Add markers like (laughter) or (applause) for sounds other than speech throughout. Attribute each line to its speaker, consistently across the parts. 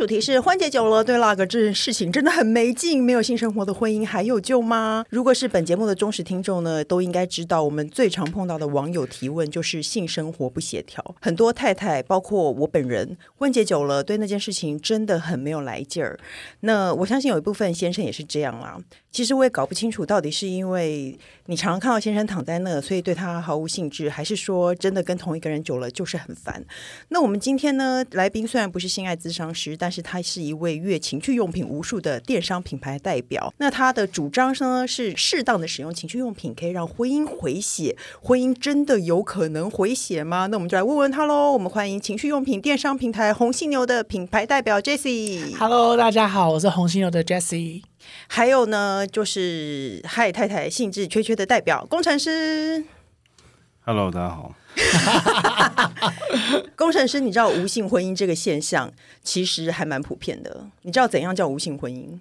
Speaker 1: 主题是婚结久了，对那个这件事情真的很没劲。没有性生活的婚姻还有救吗？如果是本节目的忠实听众呢，都应该知道，我们最常碰到的网友提问就是性生活不协调。很多太太，包括我本人，婚结久了，对那件事情真的很没有来劲儿。那我相信有一部分先生也是这样啦。其实我也搞不清楚，到底是因为你常常看到先生躺在那，所以对他毫无兴致，还是说真的跟同一个人久了就是很烦？那我们今天呢，来宾虽然不是性爱咨商师，但是他是一位阅情趣用品无数的电商品牌代表。那他的主张呢是，适当的使用情趣用品可以让婚姻回血。婚姻真的有可能回血吗？那我们就来问问他喽。我们欢迎情趣用品电商平台红犀牛的品牌代表 Jessie。
Speaker 2: Hello，大家好，我是红犀牛的 Jessie。
Speaker 1: 还有呢，就是嗨太太兴致缺缺的代表工程师。
Speaker 3: Hello，大家好。(laughs)
Speaker 1: 工程师，你知道无性婚姻这个现象其实还蛮普遍的。你知道怎样叫无性婚姻？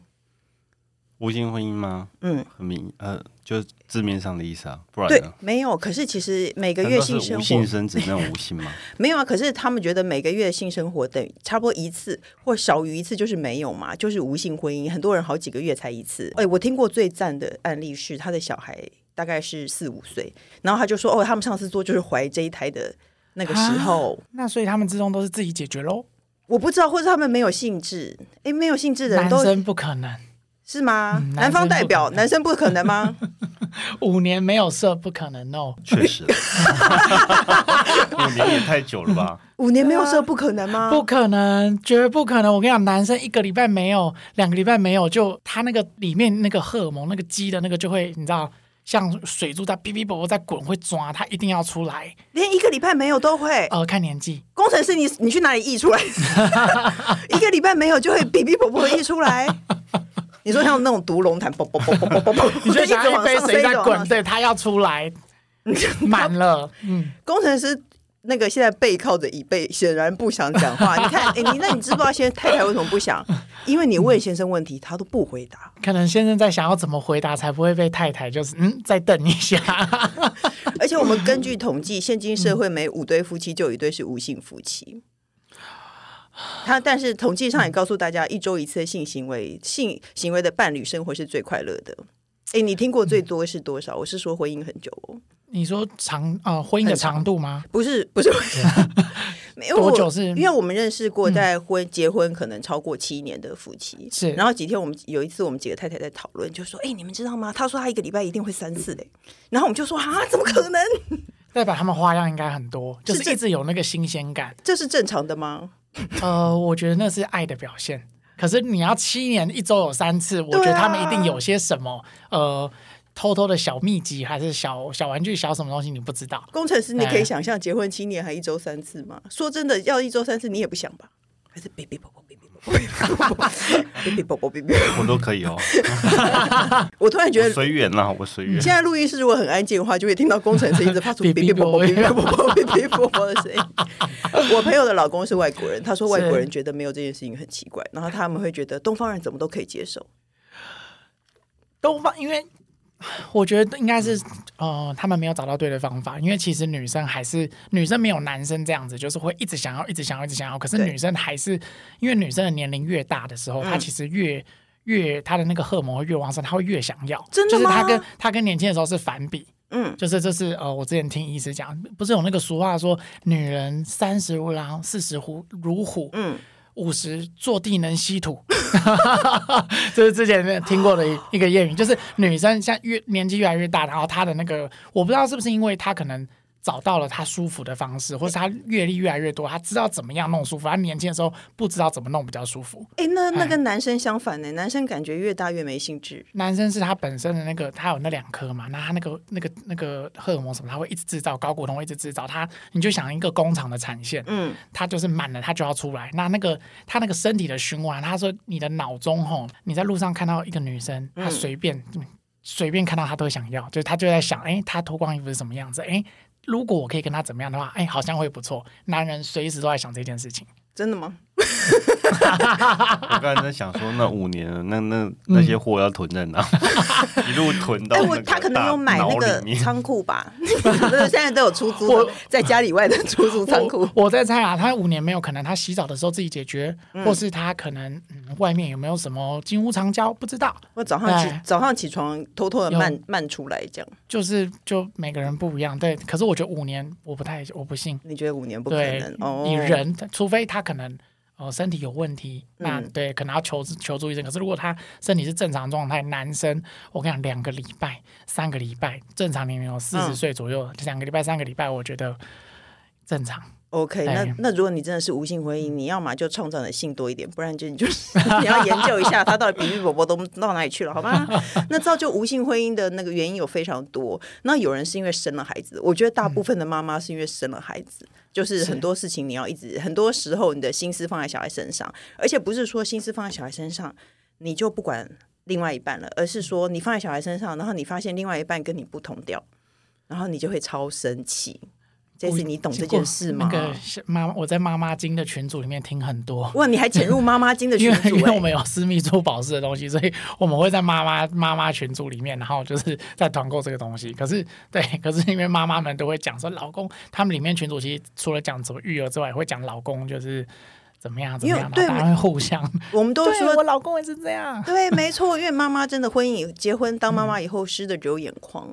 Speaker 3: 无性婚姻吗？
Speaker 1: 嗯，
Speaker 3: 很明呃，就字面上的意思啊，不然呢？
Speaker 1: 对，没有。可是其实每个月性生活，
Speaker 3: 无性生殖那种无性吗？(laughs)
Speaker 1: 没有啊。可是他们觉得每个月性生活等于差不多一次，或少于一次就是没有嘛，就是无性婚姻。很多人好几个月才一次。哎，我听过最赞的案例是他的小孩大概是四五岁，然后他就说哦，他们上次做就是怀这一胎的那个时候。
Speaker 2: 啊，那所以他们之中都是自己解决喽？
Speaker 1: 我不知道，或者他们没有兴致。哎，没有兴致的人都，
Speaker 2: 男生不可能。
Speaker 1: 是吗？嗯、男方代表，男生不可能吗？(laughs)
Speaker 2: 五年没有射不可能哦，(laughs)
Speaker 3: 确实，(laughs) 五年也太久了吧？
Speaker 1: 五年没有射不可能吗？
Speaker 2: 不可能，绝对不可能！我跟你讲，男生一个礼拜没有，两个礼拜没有，就他那个里面那个荷尔蒙，那个鸡的那个就会，你知道，像水柱在哔哔啵啵在滚，会抓，它一定要出来。
Speaker 1: 连一个礼拜没有都会？
Speaker 2: 呃，看年纪。
Speaker 1: 工程师，你你去哪里溢出来？(laughs) 一个礼拜没有就会哔哔啵啵溢出来。你说像那种毒龙潭，啵啵啵啵啵啵啵，(laughs)
Speaker 2: 你就拿一杯水在滚，对，它要出来，(laughs) 满了。嗯，
Speaker 1: 工程师那个现在背靠着椅背，显然不想讲话。(laughs) 你看，哎，你那你知不知道现在太太为什么不想？因为你问先生问题，他都不回答。(laughs)
Speaker 2: 可能先生在想要怎么回答才不会被太太就是嗯再瞪一下。(laughs)
Speaker 1: 而且我们根据统计，现今社会每五对夫妻就有一对是无性夫妻。他但是统计上也告诉大家，一周一次的性行为，性行为的伴侣生活是最快乐的。哎，你听过最多是多少？我是说婚姻很久哦。
Speaker 2: 你说长呃婚姻的长度吗？
Speaker 1: 不是不是，没有
Speaker 2: 多久是？
Speaker 1: 因为我们认识过在婚结婚可能超过七年的夫妻。
Speaker 2: 是。
Speaker 1: 然后几天我们有一次我们几个太太在讨论，就说：“哎，你们知道吗？他说他一个礼拜一定会三次嘞。”然后我们就说：“啊，怎么可能？”
Speaker 2: 代表他们花样应该很多，就是一直有那个新鲜感。
Speaker 1: 这是正常的吗？
Speaker 2: 呃，我觉得那是爱的表现。可是你要七年一周有三次，我觉得他们一定有些什么、啊、呃偷偷的小秘籍，还是小小玩具、小什么东西，你不知道。
Speaker 1: 工程师，你可以想象结婚七年还一周三次吗？说真的，要一周三次你也不想吧？还是别别 (laughs)
Speaker 3: 我都可以哦。(laughs)
Speaker 1: 我突然觉得
Speaker 3: 随缘啦，我随缘。
Speaker 1: 现在录音室如果很安静的话，就会听到工程师一直发出 (laughs) 哔哔啵啵、哔哔啵啵、哔哔啵啵的声音。我朋友的老公是外国人，他说外国人觉得没有这件事情很奇怪，然后他们会觉得东方人怎么都可以接受。
Speaker 2: 东方因为。(sighs) 我觉得应该是，呃，他们没有找到对的方法，因为其实女生还是女生没有男生这样子，就是会一直想要，一直想要，一直想要。可是女生还是，因为女生的年龄越大的时候，她其实越越她的那个荷尔蒙会越旺盛，她会越想要。
Speaker 1: 真的？
Speaker 2: 就是她跟她跟年轻的时候是反比。
Speaker 1: 嗯，
Speaker 2: 就是这是呃，我之前听医师讲，不是有那个俗话说，女人三十如狼，四十虎如虎。嗯。五十坐地能吸土，(laughs) 这是之前听过的一一个谚语，就是女生像越年纪越来越大，然后她的那个，我不知道是不是因为她可能。找到了他舒服的方式，或是他阅历越来越多，他知道怎么样弄舒服。他年轻的时候不知道怎么弄比较舒服。
Speaker 1: 哎，那那跟男生相反呢？男生感觉越大越没兴致。
Speaker 2: 男生是他本身的那个，他有那两颗嘛，那他那个那个那个荷尔蒙什么，他会一直制造睾固酮，会一直制造。他你就想一个工厂的产线，嗯，他就是满了，他就要出来。那那个他那个身体的循环，他说你的脑中吼，你在路上看到一个女生，他随便随便看到他都会想要，就是他就在想，哎，他脱光衣服是什么样子？哎。如果我可以跟他怎么样的话，哎，好像会不错。男人随时都在想这件事情，
Speaker 1: 真的吗？(laughs)
Speaker 3: 我刚才在想说，那五年那那那些货要囤在哪？(laughs) 一路囤到。哎，
Speaker 1: 我他可能有买那个仓库吧？(laughs) 现在都有出租，在家里外的出租仓库。
Speaker 2: 我在猜啊，他五年没有可能，他洗澡的时候自己解决，或是他可能外面有没有什么金屋藏娇，不知道。
Speaker 1: 我早上起早上起床偷偷的慢慢出来，这样。
Speaker 2: 就是就每个人不一样，对。可是我觉得五年我不太我不信。
Speaker 1: 你觉得五年不可能？哦，
Speaker 2: 你人除非他可能。哦，身体有问题，那对，可能要求求助医生。可是如果他身体是正常状态，男生，我跟你讲，两个礼拜、三个礼拜，正常年龄有四十岁左右，两个礼拜、三个礼拜，我觉得正常。
Speaker 1: OK，那那如果你真的是无性婚姻，你要么就创造的性多一点，不然就你就是 (laughs) 你要研究一下他到底比喻宝宝都到哪里去了，好吗？(laughs) 那造就无性婚姻的那个原因有非常多。那有人是因为生了孩子，我觉得大部分的妈妈是因为生了孩子，就是很多事情你要一直，很多时候你的心思放在小孩身上，而且不是说心思放在小孩身上你就不管另外一半了，而是说你放在小孩身上，然后你发现另外一半跟你不同调，然后你就会超生气。这次你懂这件事吗？
Speaker 2: 那个妈，我在妈妈经的群组里面听很多。
Speaker 1: 哇，你还潜入妈妈经的群组？
Speaker 2: 因为 (laughs) 我们有私密珠宝式的东西，所以我们会在妈妈妈妈群组里面，然后就是在团购这个东西。可是，(laughs) 对，可是因为妈妈们都会讲说，老公他们里面群主其实除了讲怎么育儿之外，也会讲老公就是怎么样怎么样，对，会互相。
Speaker 1: 我们都 (laughs) 说
Speaker 2: 我老公也是这样。
Speaker 1: 对，没错，因为妈妈真的婚姻结婚当妈妈以后湿的只有眼眶。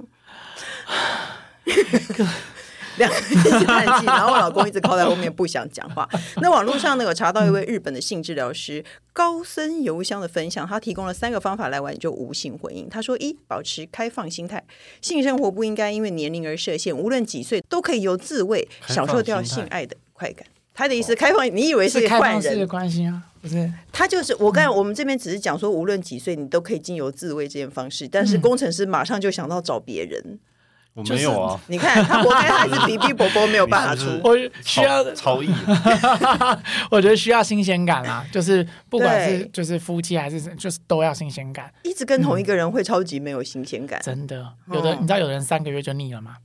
Speaker 1: 两个人一起叹气，然后我老公一直靠在后面不想讲话。那网络上呢，有查到一位日本的性治疗师高森邮箱的分享，他提供了三个方法来挽救无性婚姻。他说：一，保持开放心态，性生活不应该因为年龄而设限，无论几岁都可以由自慰享受掉性爱的快感。他的意思，开放，你以为是坏人
Speaker 2: 是的关系啊？不是，
Speaker 1: 他就是我刚才我们这边只是讲说，无论几岁你都可以经由自慰这件方式，但是工程师马上就想到找别人。
Speaker 3: 我没有啊！
Speaker 1: 你看他活该，他是比比伯伯没有办法出。
Speaker 2: 我需要
Speaker 3: 超意，(laughs)
Speaker 2: 我觉得需要新鲜感啊！就是不管是就是夫妻还是就是都要新鲜感。
Speaker 1: 一直跟同一个人会超级没有新鲜感。
Speaker 2: 真的，有的你知道，有的人三个月就腻了吗？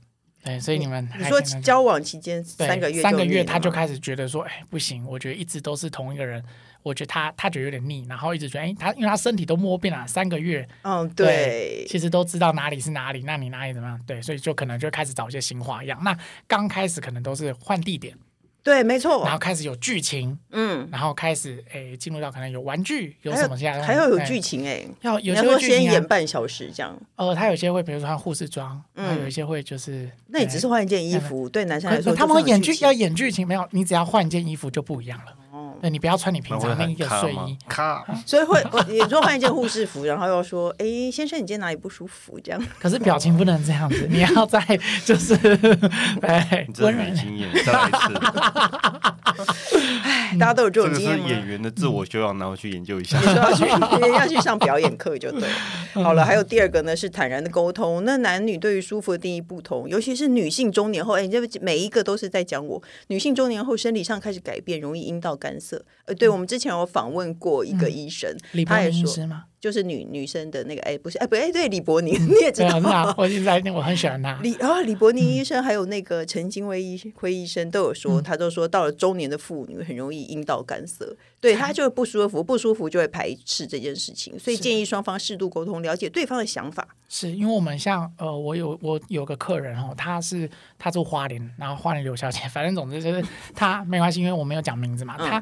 Speaker 2: 对，所以你们
Speaker 1: 你说交往期间三个月，
Speaker 2: 三个月他就开始觉得说，哎，不行，我觉得一直都是同一个人。我觉得他他觉得有点腻，然后一直觉得，哎，他因为他身体都摸遍了三个月，
Speaker 1: 嗯，对，
Speaker 2: 对，其实都知道哪里是哪里，那你哪里怎么样？对，所以就可能就开始找一些新花样。那刚开始可能都是换地点，
Speaker 1: 对，没错，
Speaker 2: 然后开始有剧情，嗯，然后开始哎进入到可能有玩具，有什么这样，
Speaker 1: 还要有剧情哎，
Speaker 2: 要有些会
Speaker 1: 先演半小时这样。
Speaker 2: 呃，他有些会比如说穿护士装，嗯，有一些会就是，
Speaker 1: 那你只是换一件衣服，对男生来说，
Speaker 2: 他们会演剧要演剧情，没有，你只要换一件衣服就不一样了。对，你不要穿你平常那一个睡衣，卡 (laughs)
Speaker 1: 所以会你说换一件护士服，然后又说，哎，先生，你今天哪里不舒服？这样。
Speaker 2: 可是表情不能这样子，你要在就是，
Speaker 3: 哎，真的没经验，再来一次。
Speaker 1: 哎，大家都有这种经验。
Speaker 3: 这是演员的自我修养，然后去研究一下。
Speaker 1: 你说要去，(laughs) 要去上表演课就对。好了，还有第二个呢，是坦然的沟通。那男女对于舒服的定义不同，尤其是女性中年后，哎，这每一个都是在讲我。女性中年后生理上开始改变，容易阴道干涩。呃，对，我们之前有访问过一个医生，
Speaker 2: 嗯、他也说，
Speaker 1: 就是女女生的那个，哎，不是，哎，不，哎，对，李伯宁，你也知道，
Speaker 2: 啊、我现在我很喜欢他。
Speaker 1: 李啊，李伯宁医生还有那个陈金辉医辉医生都有说，嗯、他都说到了中年的妇女很容易阴道干涩，对他就会不舒服，不舒服就会排斥这件事情，所以建议双方适度沟通，了解对方的想法。
Speaker 2: 是因为我们像呃，我有我有个客人哦，他是他住花莲，然后花莲刘小姐，反正总之就是他没关系，因为我没有讲名字嘛，他。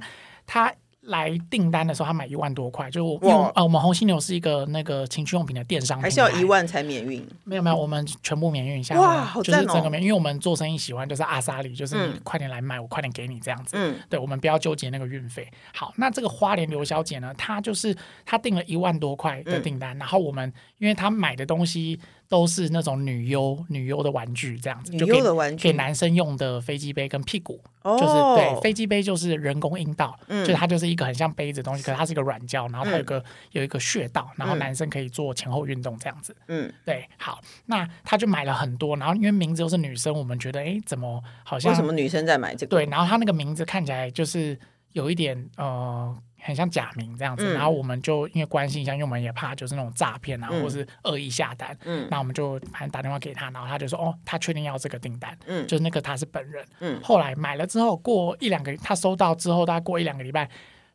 Speaker 2: 他来订单的时候，他买一万多块，就因为呃，我们红犀牛是一个那个情趣用品的电商，
Speaker 1: 还是要一万才免运？
Speaker 2: 没有没有，我们全部免运，下
Speaker 1: 哇，好赞哦！
Speaker 2: 就是整个免，因为我们做生意喜欢就是阿萨里，就是你快点来买，我快点给你这样子。嗯，对，我们不要纠结那个运费。好，那这个花莲刘小姐呢，她就是她订了一万多块的订单，然后我们因为她买的东西。都是那种女优女优的玩具这样子，
Speaker 1: 女优的玩具，
Speaker 2: 给男生用的飞机杯跟屁股，就是对飞机杯就是人工阴道，就是它就是一个很像杯子的东西，可是它是一个软胶，然后它有个有一个穴道，然后男生可以做前后运动这样子。嗯，对，好，那他就买了很多，然后因为名字又是女生，我们觉得哎，怎么好像
Speaker 1: 为什么女生在买这个？
Speaker 2: 对，然后他那个名字看起来就是有一点呃。很像假名这样子，
Speaker 1: 嗯、
Speaker 2: 然后我们就因为关心一下，因为我们也怕就是那种诈骗啊，
Speaker 1: 嗯、
Speaker 2: 或是恶意下单，嗯，那我们就反正打电话给他，然后他就说哦，他确定要这个订单，嗯，就是那个他是本人，嗯，后来买了之后过一两个，他收到之后大概过一两个礼拜。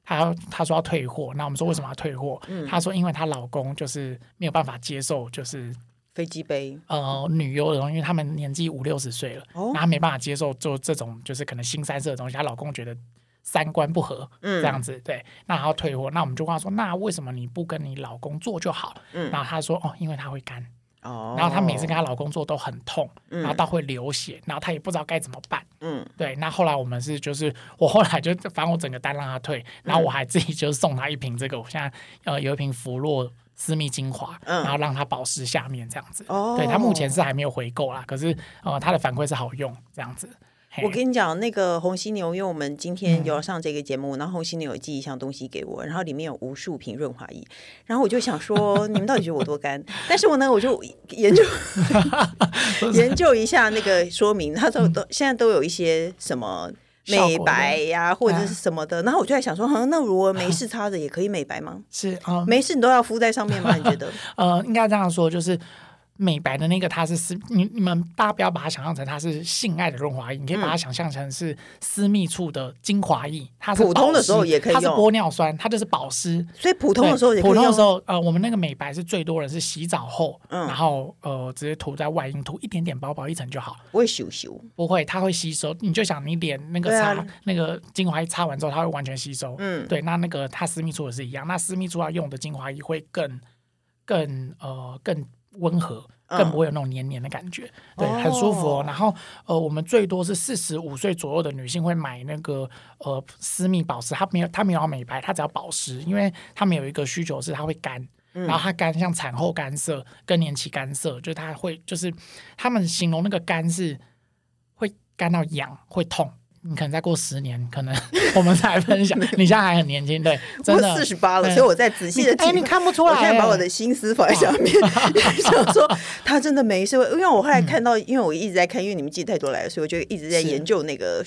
Speaker 2: 他他说要退货，那我们说为什么要退货？嗯、他说因为她老公就是没有办法接受，就是
Speaker 1: 飞机杯。
Speaker 2: 呃女优的东西，因为他们年纪五六十岁了，哦、然后他没办法接受做这种就是可能新三色的东西，她老公觉得三观不合，嗯，这样子对，那他要退货，那我们就问他说，那为什么你不跟你老公做就好？嗯，然后他说哦，因为他会干。然后他每次跟他老公做都很痛，嗯、然后到会流血，然后她也不知道该怎么办。嗯，对。那后来我们是就是我后来就反正我整个单让他退，然后我还自己就送他一瓶这个，我现在呃有一瓶芙洛私密精华，嗯、然后让他保湿下面这样子。哦，对，他目前是还没有回购啦，可是呃他的反馈是好用这样子。
Speaker 1: 我跟你讲，那个红犀牛，因为我们今天有要上这个节目，嗯、然后红犀牛有寄一箱东西给我，然后里面有无数瓶润滑液，然后我就想说，你们到底觉得我多干？但是我呢，我就研究 (laughs) 研究一下那个说明，他说都现在都有一些什么美白呀、啊，或者是什么的，然后我就在想说，嗯，那如果没 (laughs) 事擦着也可以美白吗？
Speaker 2: 是啊，
Speaker 1: 没事你都要敷在上面吗？你觉得？(laughs)
Speaker 2: 呃，应该这样说，就是。美白的那个，它是私你你们大家不要把它想象成它是性爱的润滑液，你可以把它想象成是私密处的精华液。它是
Speaker 1: 普通的时候也可以用，
Speaker 2: 它是玻尿酸，它就是保湿。
Speaker 1: 所以普通的时候也可以。
Speaker 2: 普通的时候，呃，我们那个美白是最多人是洗澡后，嗯、然后呃直接涂在外阴，涂一点点薄薄一层就好。
Speaker 1: 不会咻咻？
Speaker 2: 不会，它会吸收。你就想你脸那个擦、啊、那个精华液擦完之后，它会完全吸收。嗯，对，那那个它私密处也是一样，那私密处要用的精华液会更更呃更温和。更不会有那种黏黏的感觉，嗯、对，很舒服哦。然后，呃，我们最多是四十五岁左右的女性会买那个呃私密保湿，她没有她没有要美白，她只要保湿，因为她们有一个需求是她会干，嗯、然后它干像产后干涩、更年期干涩，就是她会就是他们形容那个干是会干到痒会痛。你可能再过十年，可能 (laughs) 我们再来分享。(laughs) 你现在还很年轻，对，真的
Speaker 1: 四十八了，所以我在仔细的听。
Speaker 2: 哎，你看不出来，
Speaker 1: 我现在把我的心思放在上面，(laughs) 想说他真的没事。因为我后来看到，因为我一直在看，因为你们记太多来了，所以我就一直在研究那个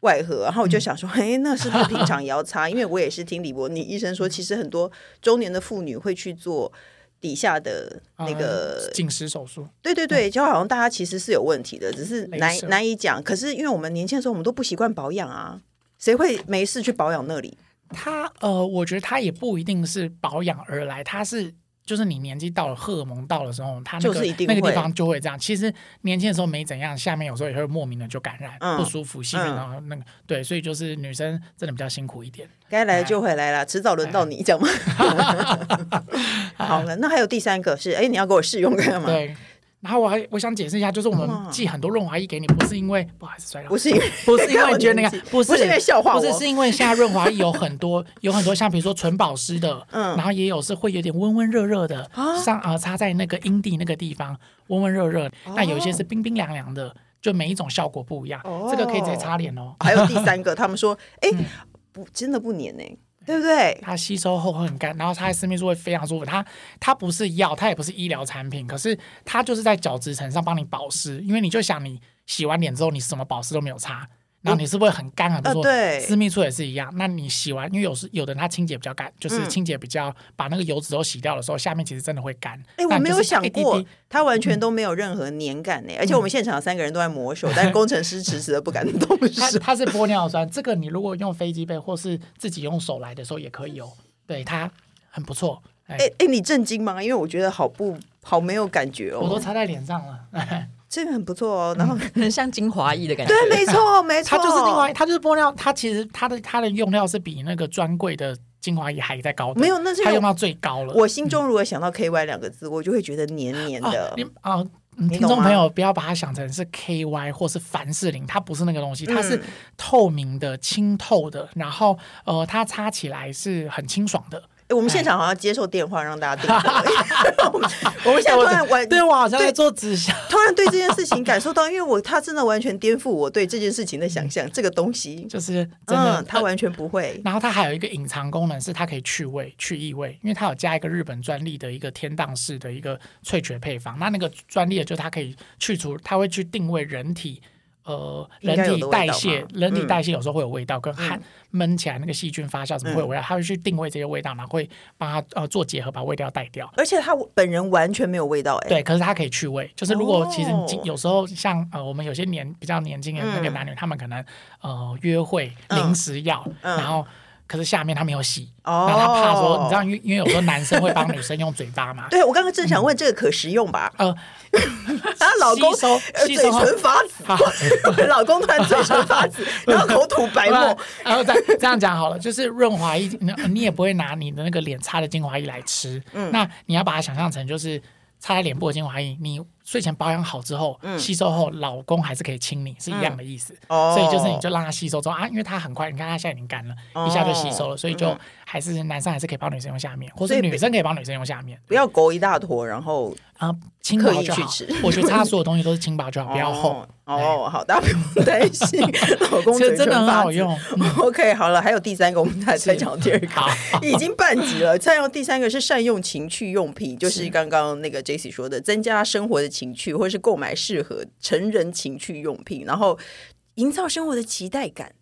Speaker 1: 外盒。然后我就想说，哎，那是不是平常也要擦？因为我也是听李伯尼医生说，其实很多中年的妇女会去做。底下的那个
Speaker 2: 紧实手术，
Speaker 1: 对对对，就好像大家其实是有问题的，只是难难以讲。可是因为我们年轻的时候，我们都不习惯保养啊，谁会没事去保养那里？
Speaker 2: 他呃，我觉得他也不一定是保养而来，他是。就是你年纪到了，荷尔蒙到的时候，它那个那个地方就会这样。其实年轻的时候没怎样，下面有时候也会莫名的就感染，嗯、不舒服，细菌然后那个、嗯、对，所以就是女生真的比较辛苦一点。
Speaker 1: 该来的就会来了，迟早轮到你，这样吗？好了，那还有第三个是，哎，你要给我试用看嘛？
Speaker 2: 对。然后我还我想解释一下，就是我们寄很多润滑液给你，不是因为不好意思摔了，
Speaker 1: 不是因为 (laughs)
Speaker 2: 不是因为觉得那个不是 (laughs)
Speaker 1: 不是因为笑话，
Speaker 2: 不是是因为现在润滑液有很多有很多像比如说纯保湿的，嗯，然后也有是会有点温温热热的，上啊擦在那个阴蒂那个地方温温热热，那有一些是冰冰凉凉的，就每一种效果不一样，这个可以直接擦脸哦。
Speaker 1: 还有第三个，他们说，哎，(laughs) 不真的不黏呢。对不对？
Speaker 2: 它吸收后会很干，然后它在私密处会非常舒服。它它不是药，它也不是医疗产品，可是它就是在角质层上帮你保湿。因为你就想，你洗完脸之后，你什么保湿都没有擦。然后你是不是很干很多？对，私密处也是一样。那你洗完，因为有时有的人他清洁比较干，就是清洁比较把那个油脂都洗掉的时候，下面其实真的会干。
Speaker 1: 哎，我没有想过，它完全都没有任何黏感呢。而且我们现场三个人都在抹手，但是工程师迟迟的不敢动手。(laughs)
Speaker 2: 它是玻尿酸，这个你如果用飞机杯或是自己用手来的时候也可以哦。对，它很不错。
Speaker 1: 哎哎，你震惊吗？因为我觉得好不好没有感觉哦。
Speaker 2: 我都擦在脸上了。(laughs)
Speaker 1: 这个很不错哦，然后
Speaker 4: 很像精华液的感觉。
Speaker 1: 对，没错，没错，
Speaker 2: 它就是精华液，它就是玻尿，它其实它的它的用料是比那个专柜的精华液还在高的。
Speaker 1: 没有，那是
Speaker 2: 它用到最高了。
Speaker 1: 我心中如果想到 KY 两个字，我就会觉得黏黏的。
Speaker 2: 啊，听众朋友不要把它想成是 KY 或是凡士林，它不是那个东西，它是透明的、清透的，然后呃，它擦起来是很清爽的。
Speaker 1: 我们现场好像接受电话，让大家订。(laughs) 我们现在突然完，
Speaker 2: 对我好像在做直销，
Speaker 1: 突然对这件事情感受到，因为我他真的完全颠覆我对这件事情的想象。这个东西
Speaker 2: 就是真的，
Speaker 1: 他完全不会。
Speaker 2: 然后它还有一个隐藏功能，是它可以去味、去异味，因为它有加一个日本专利的一个天荡式的一个萃取配方。那那个专利的，就是它可以去除，它会去定位人体。呃人体代谢，人体代谢有时候会有味道，跟汗闷起来那个细菌发酵怎么会有味道？他会去定位这些味道，然后会帮他呃做结合，把味道带掉。
Speaker 1: 而且他本人完全没有味道哎。
Speaker 2: 对，可是他可以去味。就是如果其实有时候像呃我们有些年比较年轻的那个男女，他们可能呃约会临时要，然后。可是下面他没有洗，然后他怕说，你知道，因为因为有时候男生会帮女生用嘴巴嘛。
Speaker 1: 对，我刚刚正想问这个可食用吧？(laughs)
Speaker 2: 呃，(laughs)
Speaker 1: 他老公
Speaker 2: 收
Speaker 1: 嘴唇发紫，(laughs) 老公突然嘴唇发紫，然后口吐白沫。
Speaker 2: 然后再这样讲好了，就是润滑液，你也不会拿你的那个脸擦的精华液来吃。嗯，那你要把它想象成就是擦在脸部的精华液，你。睡前保养好之后，嗯、吸收后，老公还是可以亲你，是一样的意思。嗯、所以就是你就让他吸收之后啊，因为他很快，你看他现在已经干了，哦、一下就吸收了，所以就还是男生还是可以帮女生用下面，或者女生可以帮女生用下面，
Speaker 1: 不要勾一大坨，然后啊，
Speaker 2: 轻薄就好。我觉得他所有东西都是轻薄就好，不要厚。(laughs)
Speaker 1: 哦，好，大家不用担心，老公 (laughs) 嘴唇
Speaker 2: 真的很好用。(laughs)
Speaker 1: OK，好了，还有第三个，我们再再讲第二个，已经半集了。再用第三个是善用情趣用品，就是刚刚那个 Jessie 说的，增加生活的。情趣，或者是购买适合成人情趣用品，然后营造生活的期待感，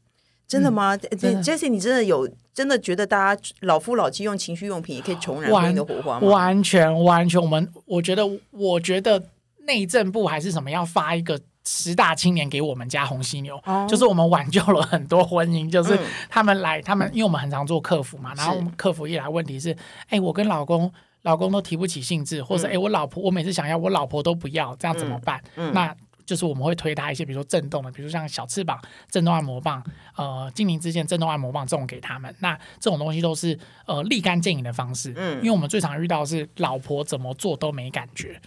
Speaker 1: 真的吗？嗯，Jessie，你真的有真的觉得大家老夫老妻用情趣用品也可以重燃婚姻的火花吗？
Speaker 2: 完全完全，我们我觉得，我觉得内政部还是什么要发一个十大青年给我们家红犀牛，哦、就是我们挽救了很多婚姻，就是他们来，他们因为我们很常做客服嘛，然后我们客服一来，问题是，哎是，我跟老公。老公都提不起兴致，或者哎、欸，我老婆，我每次想要，我老婆都不要，这样怎么办？嗯嗯、那就是我们会推他一些，比如说震动的，比如说像小翅膀震动按摩棒，呃，精灵之剑震动按摩棒这种给他们。那这种东西都是呃立竿见影的方式，嗯，因为我们最常遇到的是老婆怎么做都没感觉。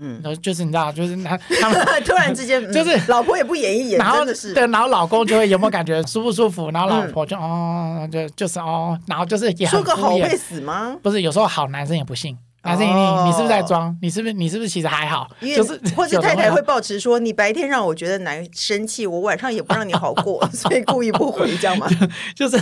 Speaker 2: 嗯，然后就是你知道，就是他他们 (laughs)
Speaker 1: 突然之间 (laughs) 就是老婆也不演一演，
Speaker 2: 然后
Speaker 1: 是
Speaker 2: 对，然后老公就会有没有感觉舒不舒服，然后老婆就哦，就就是哦，然后就是也
Speaker 1: 说个好会死吗？
Speaker 2: 不是，有时候好男生也不信。男生，你你是不是在装？你是不是你是不是其实还好？就是 (laughs)
Speaker 1: 或者太太会抱持说，你白天让我觉得难生气，我晚上也不让你好过，(laughs) 所以故意不回，这样吗？(laughs)
Speaker 2: 就是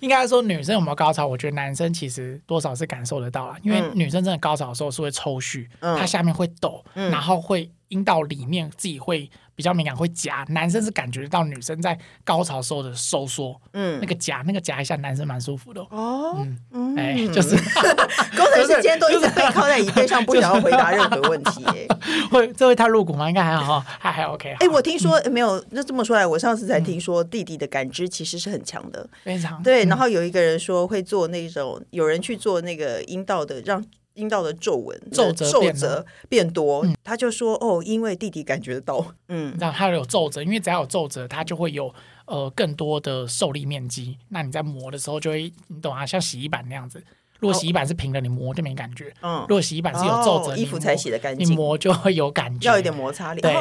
Speaker 2: 应该说女生有没有高潮？我觉得男生其实多少是感受得到了，因为女生真的高潮的时候是会抽搐，她下面会抖，然后会阴道里面自己会。比较敏感会夹，男生是感觉到女生在高潮时候的收缩，嗯，那个夹那个夹一下，男生蛮舒服的哦，嗯，哎，就是 (laughs)
Speaker 1: 工程师今天都一直背靠在椅背上，不想要回答任何问题，(laughs) 哎，
Speaker 2: 会这会太露骨吗？应该还好，(laughs) 还还 OK。
Speaker 1: 哎，我听说没有，那这么说来，我上次才听说弟弟的感知其实是很强的，
Speaker 2: 非常
Speaker 1: 对。然后有一个人说会做那种，有人去做那个阴道的让。阴道的皱纹、皱褶、皱褶变多，嗯、他就说：“哦，因为弟弟感觉得到，嗯，
Speaker 2: 让他有皱褶，因为只要有皱褶，它就会有呃更多的受力面积。那你在磨的时候就会，你懂啊？像洗衣板那样子，如果洗衣板是平的，你磨就没感觉。嗯，如果洗衣板是有皱褶，
Speaker 1: 哦、衣服才洗的干净，
Speaker 2: 你磨就会有感觉，
Speaker 1: 要一点摩擦力。
Speaker 2: 对，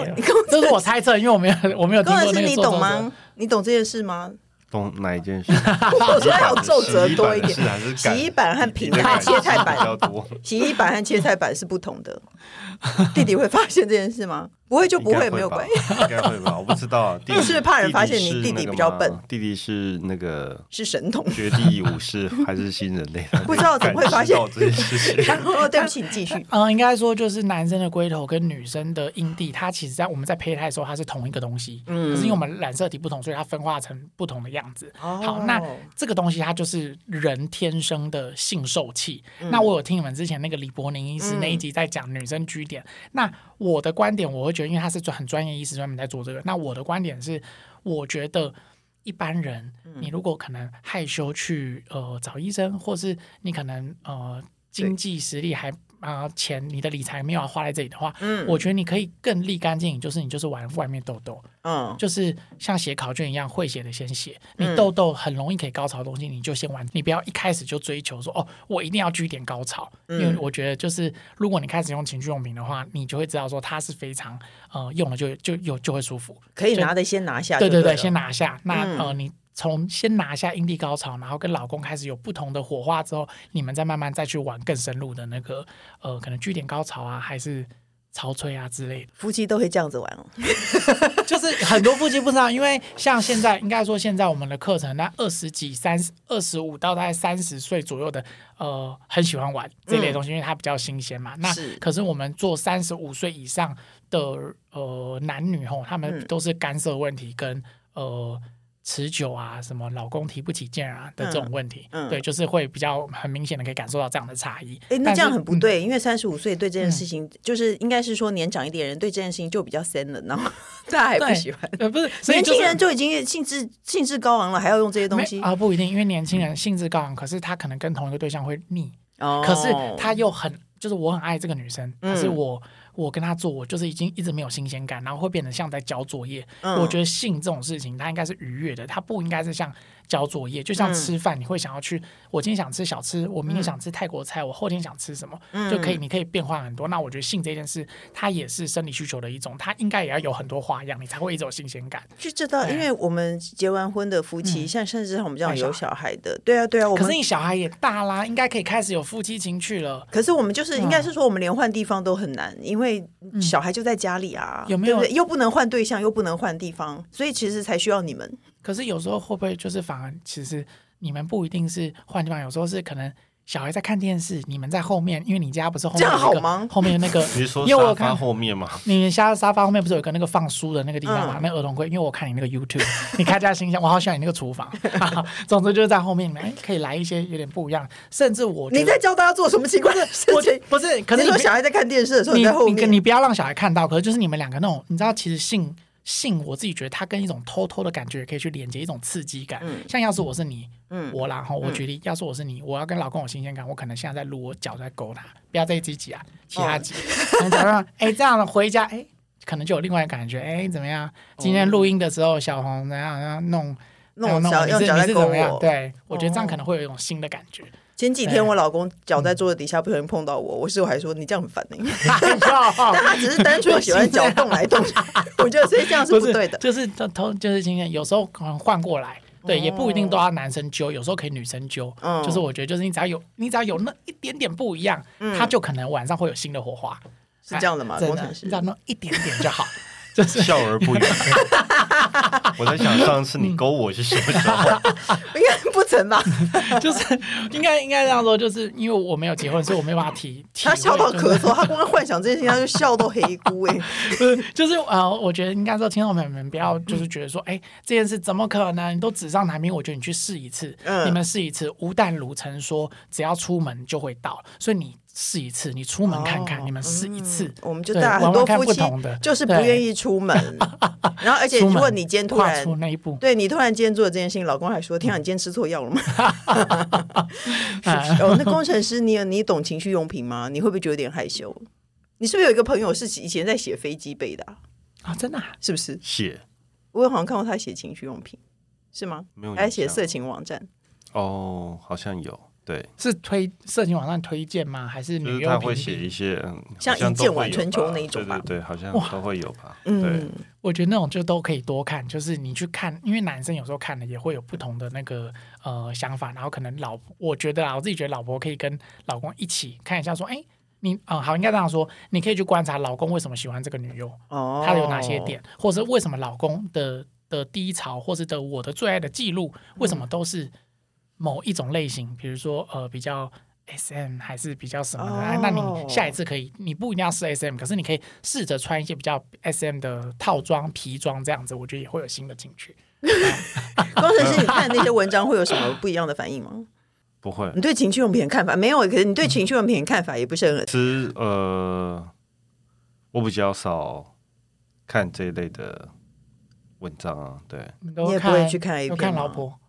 Speaker 2: 这是我猜测，因为我没有我没有听过那个
Speaker 1: 你懂吗？你懂这件事吗？”
Speaker 3: 懂哪一件事？(laughs)
Speaker 1: 我说要皱褶多一点。洗衣板和平板、切菜板洗衣板和切菜板是不同的。弟弟会发现这件事吗？不会就不会，没有关系。
Speaker 3: 应该会吧？我不知道。
Speaker 1: 你是不是怕人发现你弟弟比较笨？
Speaker 3: 弟弟是那个
Speaker 1: 是神童，
Speaker 3: 绝地武士还是新人类？
Speaker 1: 不知道怎么会发现这件事情。(laughs) 哦，对不起，你继续。
Speaker 2: 嗯，(laughs) 应该说就是男生的龟头跟女生的阴蒂，它其实在我们在胚胎的时候它是同一个东西。嗯。可是因为我们染色体不同，所以它分化成不同的样子。好，那这个东西它就是人天生的性受器。那我有听你们之前那个李伯宁医师那一集在讲女生居点。那我的观点，我会觉得，因为他是很专业医师，专门在做这个。那我的观点是，我觉得一般人，你如果可能害羞去呃找医生，或是你可能呃经济实力还。啊，钱你的理财没有花在这里的话，嗯，我觉得你可以更立竿见影，就是你就是玩外面痘痘，嗯，就是像写考卷一样，会写的先写。你痘痘很容易可以高潮的东西，你就先玩，你不要一开始就追求说哦，我一定要居点高潮，因为我觉得就是如果你开始用情趣用品的话，你就会知道说它是非常呃用了就就有就会舒服，
Speaker 1: 可以拿的先拿下，
Speaker 2: 对对对，先拿下。那呃你。从先拿下阴蒂高潮，然后跟老公开始有不同的火花之后，你们再慢慢再去玩更深入的那个，呃，可能据点高潮啊，还是潮吹啊之类的。
Speaker 1: 夫妻都会这样子玩哦，
Speaker 2: 就是很多夫妻不知道，因为像现在应该说现在我们的课程，那二十几、三十、二十五到大概三十岁左右的，呃，很喜欢玩这类东西，嗯、因为它比较新鲜嘛。那是可是我们做三十五岁以上。的呃男女吼，他们都是干涉问题跟、嗯、呃。持久啊，什么老公提不起劲啊的这种问题，嗯嗯、对，就是会比较很明显的可以感受到这样的差异。
Speaker 1: 哎，那这样很不对，嗯、因为三十五岁对这件事情，嗯、就是应该是说年长一点人对这件事情就比较森了，然后 (laughs) 大家还不喜欢。呃，不是，年轻人就已经兴致兴致高昂了，还要用这些东西
Speaker 2: 啊？不一定，因为年轻人兴致高昂，可是他可能跟同一个对象会腻，哦、可是他又很，就是我很爱这个女生，可是我。嗯我跟他做，我就是已经一直没有新鲜感，然后会变得像在交作业。嗯、我觉得性这种事情，它应该是愉悦的，它不应该是像交作业。就像吃饭，你会想要去，我今天想吃小吃，我明天想吃泰国菜，我后天想吃什么，嗯、就可以，你可以变化很多。那我觉得性这件事，它也是生理需求的一种，它应该也要有很多花样，你才会一种新鲜感。
Speaker 1: 就知道，因为我们结完婚的夫妻，像、嗯、甚至像我们这样有小孩的，对啊，对啊。我们
Speaker 2: 可是你小孩也大啦，应该可以开始有夫妻情趣了。
Speaker 1: 可是我们就是应该是说，我们连换地方都很难，因为小孩。就在家里啊，
Speaker 2: 有没有？
Speaker 1: 又不能换对象，又不能换地方，所以其实才需要你们。
Speaker 2: 可是有时候会不会就是反而其实你们不一定是换地方，有时候是可能。小孩在看电视，你们在后面，因为你家不是后面这样好吗？后面那个，(laughs)
Speaker 3: 你说沙发后面嘛？
Speaker 2: 你家沙发后面不是有个那个放书的那个地方嘛？嗯、那儿童柜，因为我看你那个 YouTube，(laughs) 你开家新箱，我好喜欢你那个厨房。(laughs) 总之就是在后面，哎，可以来一些有点不一样，甚至我
Speaker 1: 你在教大家做什么奇怪的事情？
Speaker 2: 不是，可是你
Speaker 1: 说小孩在看电视的时候，你在后面，
Speaker 2: 你你不要让小孩看到。可是就是你们两个那种，你知道，其实性。性，我自己觉得它跟一种偷偷的感觉可以去连接一种刺激感。嗯、像要是我是你，嗯、我然后我举例，嗯、要是我是你，我要跟老公有新鲜感，我可能现在在撸，我脚在勾他，不要这一集挤啊，其他挤。(laughs) 哎，这样的回家哎，可能就有另外一个感觉哎，怎么样？今天录音的时候，小红怎样怎样弄弄弄，你是你是怎么样？对，我觉得这样可能会有一种新的感觉。
Speaker 1: 前几天我老公脚在桌子底下不小心碰到我，我室友还说你这样很烦的，(laughs) 但他只是单纯喜欢脚动来动去，(laughs) 我觉得所以这样是不对的。
Speaker 2: 就是偷就是今天有时候可能换过来，对，也不一定都要男生揪，有时候可以女生揪。就是我觉得就是你只要有你只要有那一点点不一样，他就可能晚上会有新的火花，
Speaker 1: 是这样的吗？工程师，
Speaker 2: 只要那一点点就好。
Speaker 3: 笑而不语。(laughs) 我在想，上次你勾我是什么时候？(laughs)
Speaker 1: 应该不成吧？(laughs)
Speaker 2: 就是应该应该这样说，就是因为我没有结婚，所以我没办法提。
Speaker 1: 他笑到咳嗽，他光幻想这件事情，他就笑到黑菇哎。
Speaker 2: 就是呃，我觉得应该说，听众朋友们不要就是觉得说，哎，这件事怎么可能？你都纸上谈兵，我觉得你去试一次，你们试一次。无淡如曾说，只要出门就会到，所以你。试一次，你出门看看，你们试一次，
Speaker 1: 我们就大家很多夫妻就是不愿意出门，然后而且如果你今天突然
Speaker 2: 出那一步，
Speaker 1: 对你突然今天做了这件事情，老公还说：“天啊，你今天吃错药了吗？” (laughs) 是不是哦，那工程师，你你懂情趣用品吗？你会不会觉得有点害羞？你是不是有一个朋友是以前在写飞机背的
Speaker 2: 啊？真的啊
Speaker 1: 是不是
Speaker 3: 写？
Speaker 1: 我好像看过他写情趣用品，是吗？
Speaker 3: 没有，
Speaker 1: 还写色情网站？
Speaker 3: 哦，好像有。对，
Speaker 2: 是推色情网站推荐吗？还是女优？他
Speaker 3: 会写一些，
Speaker 1: 像一键晚春秋那一种吧？
Speaker 3: 对对对，好像都会有吧。
Speaker 2: 嗯，我觉得那种就都可以多看，就是你去看，因为男生有时候看了也会有不同的那个呃想法，然后可能老，我觉得啊，我自己觉得老婆可以跟老公一起看一下，说，哎，你啊、呃，好，应该这样说，你可以去观察老公为什么喜欢这个女优，哦，他有哪些点，或者为什么老公的的低潮，或者的我的最爱的记录，为什么都是。某一种类型，比如说呃比较 SM 还是比较什么的，哦、那你下一次可以，你不一定要试 SM，可是你可以试着穿一些比较 SM 的套装、皮装这样子，我觉得也会有新的情趣。
Speaker 1: 工程师，你看那些文章会有什么不一样的反应吗？(laughs)
Speaker 3: 不会。
Speaker 1: 你对情趣用品的看法没有？可是你对情趣用品的看法也不是很……
Speaker 3: 其实呃，我比较少看这一类的文章啊。对，
Speaker 1: 你也不会去看 A 片
Speaker 2: 看老婆。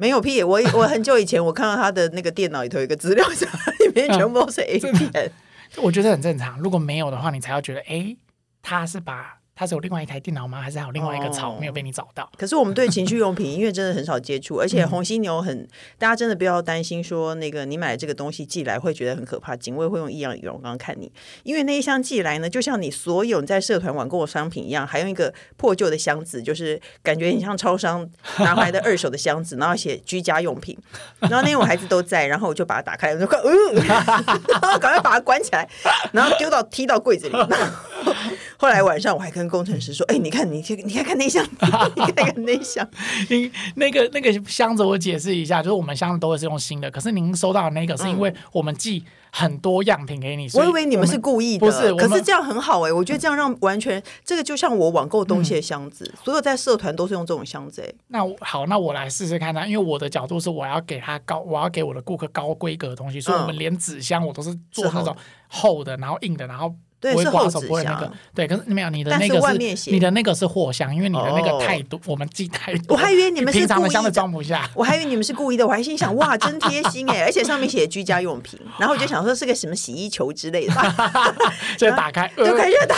Speaker 1: 没有屁！我我很久以前我看到他的那个电脑里头有一个资料夹，里面全部都是 A 片。
Speaker 2: 我觉得很正常。如果没有的话，你才要觉得，哎，他是把。他是有另外一台电脑吗？还是还有另外一个槽没有被你找到？
Speaker 1: 可是我们对情趣用品，因为真的很少接触，(laughs) 而且红犀牛很，大家真的不要担心说那个你买这个东西寄来会觉得很可怕，警卫会用异样语言。我刚刚看你，因为那一箱寄来呢，就像你所有你在社团网购的商品一样，还用一个破旧的箱子，就是感觉很像超商拿回来的二手的箱子，然后写居家用品。(laughs) 然后那天我孩子都在，然后我就把它打开，我就快，呃，(laughs) 然后赶快把它关起来，然后丢到踢到柜子里。后来晚上我还跟工程师说：“哎，你看，你你看看那箱，你看看那箱，(laughs)
Speaker 2: 你 (laughs) 那个那个箱子，我解释一下，就是我们箱子都是用新的，可是您收到的那个是因为我们寄很多样品给你。
Speaker 1: 我以为你们是故意的，
Speaker 2: 不是？
Speaker 1: 可是这样很好哎、欸，我觉得这样让完全这个就像我网购东西的箱子，嗯、所有在社团都是用这种箱子哎、欸。
Speaker 2: 那好，那我来试试看呢，因为我的角度是我要给他高，我要给我的顾客高规格的东西，所以我们连纸箱我都是做那种厚的，然后硬的，然后。
Speaker 1: 对，是后纸箱。
Speaker 2: 对，可是没有你的那个是，你的那个是货箱，因为你的那个太多，我们寄太多。
Speaker 1: 我还以为你们是故意的，
Speaker 2: 装不下。(laughs)
Speaker 1: 我还以为你们是故意的，我还心想哇，真贴心哎！而且上面写居家用品，然后我就想说是个什么洗衣球之类的吧。(laughs)
Speaker 2: 就打开，
Speaker 1: 就开始打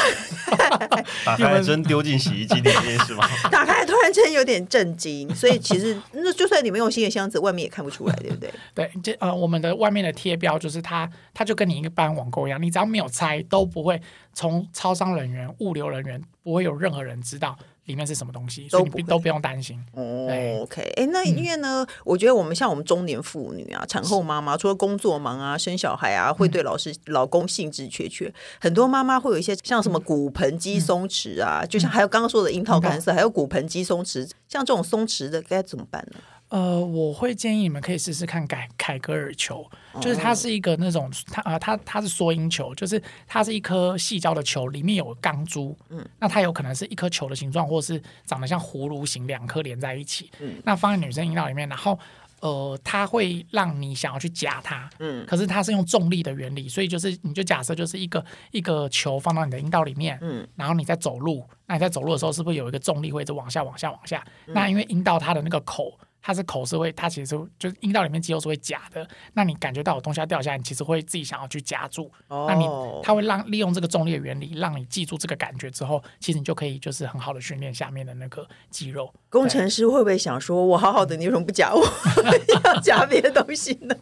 Speaker 1: 开，(laughs)
Speaker 3: 打开真丢进洗衣机里面是吗？
Speaker 1: 打开突然间有点震惊，所以其实那就算你们用新的箱子，外面也看不出来，对不对？
Speaker 2: 对，这呃，我们的外面的贴标就是它，它就跟你一般网购一样，你只要没有拆都不会。从超商人员、物流人员，不会有任何人知道里面是什么东西，所以你都不用担心。
Speaker 1: 哦，OK，哎，那因为呢，嗯、我觉得我们像我们中年妇女啊，产后妈妈，除了工作忙啊、生小孩啊，会对老师、嗯、老公兴致缺缺。很多妈妈会有一些像什么骨盆肌松弛啊，嗯、就像还有刚刚说的樱桃干涩，嗯、还有骨盆肌松弛，像这种松弛的该怎么办呢？
Speaker 2: 呃，我会建议你们可以试试看凯凯格尔球，就是它是一个那种它呃它它是缩阴球，就是它是一颗细胶的球，里面有钢珠，嗯，那它有可能是一颗球的形状，或是长得像葫芦形，两颗连在一起，嗯，那放在女生阴道里面，然后呃，它会让你想要去夹它，嗯，可是它是用重力的原理，所以就是你就假设就是一个一个球放到你的阴道里面，嗯，然后你在走路，那你在走路的时候是不是有一个重力会一直往下往下往下？嗯，那因为阴道它的那个口。它是口是会，它其实就是阴道里面肌肉是会夹的。那你感觉到有东西要掉下来，你其实会自己想要去夹住。Oh. 那你它会让利用这个重力的原理，让你记住这个感觉之后，其实你就可以就是很好的训练下面的那个肌肉。
Speaker 1: 工程师会不会想说，我好好的，你为什么不夹我？(laughs) (laughs) 要夹别的东西呢？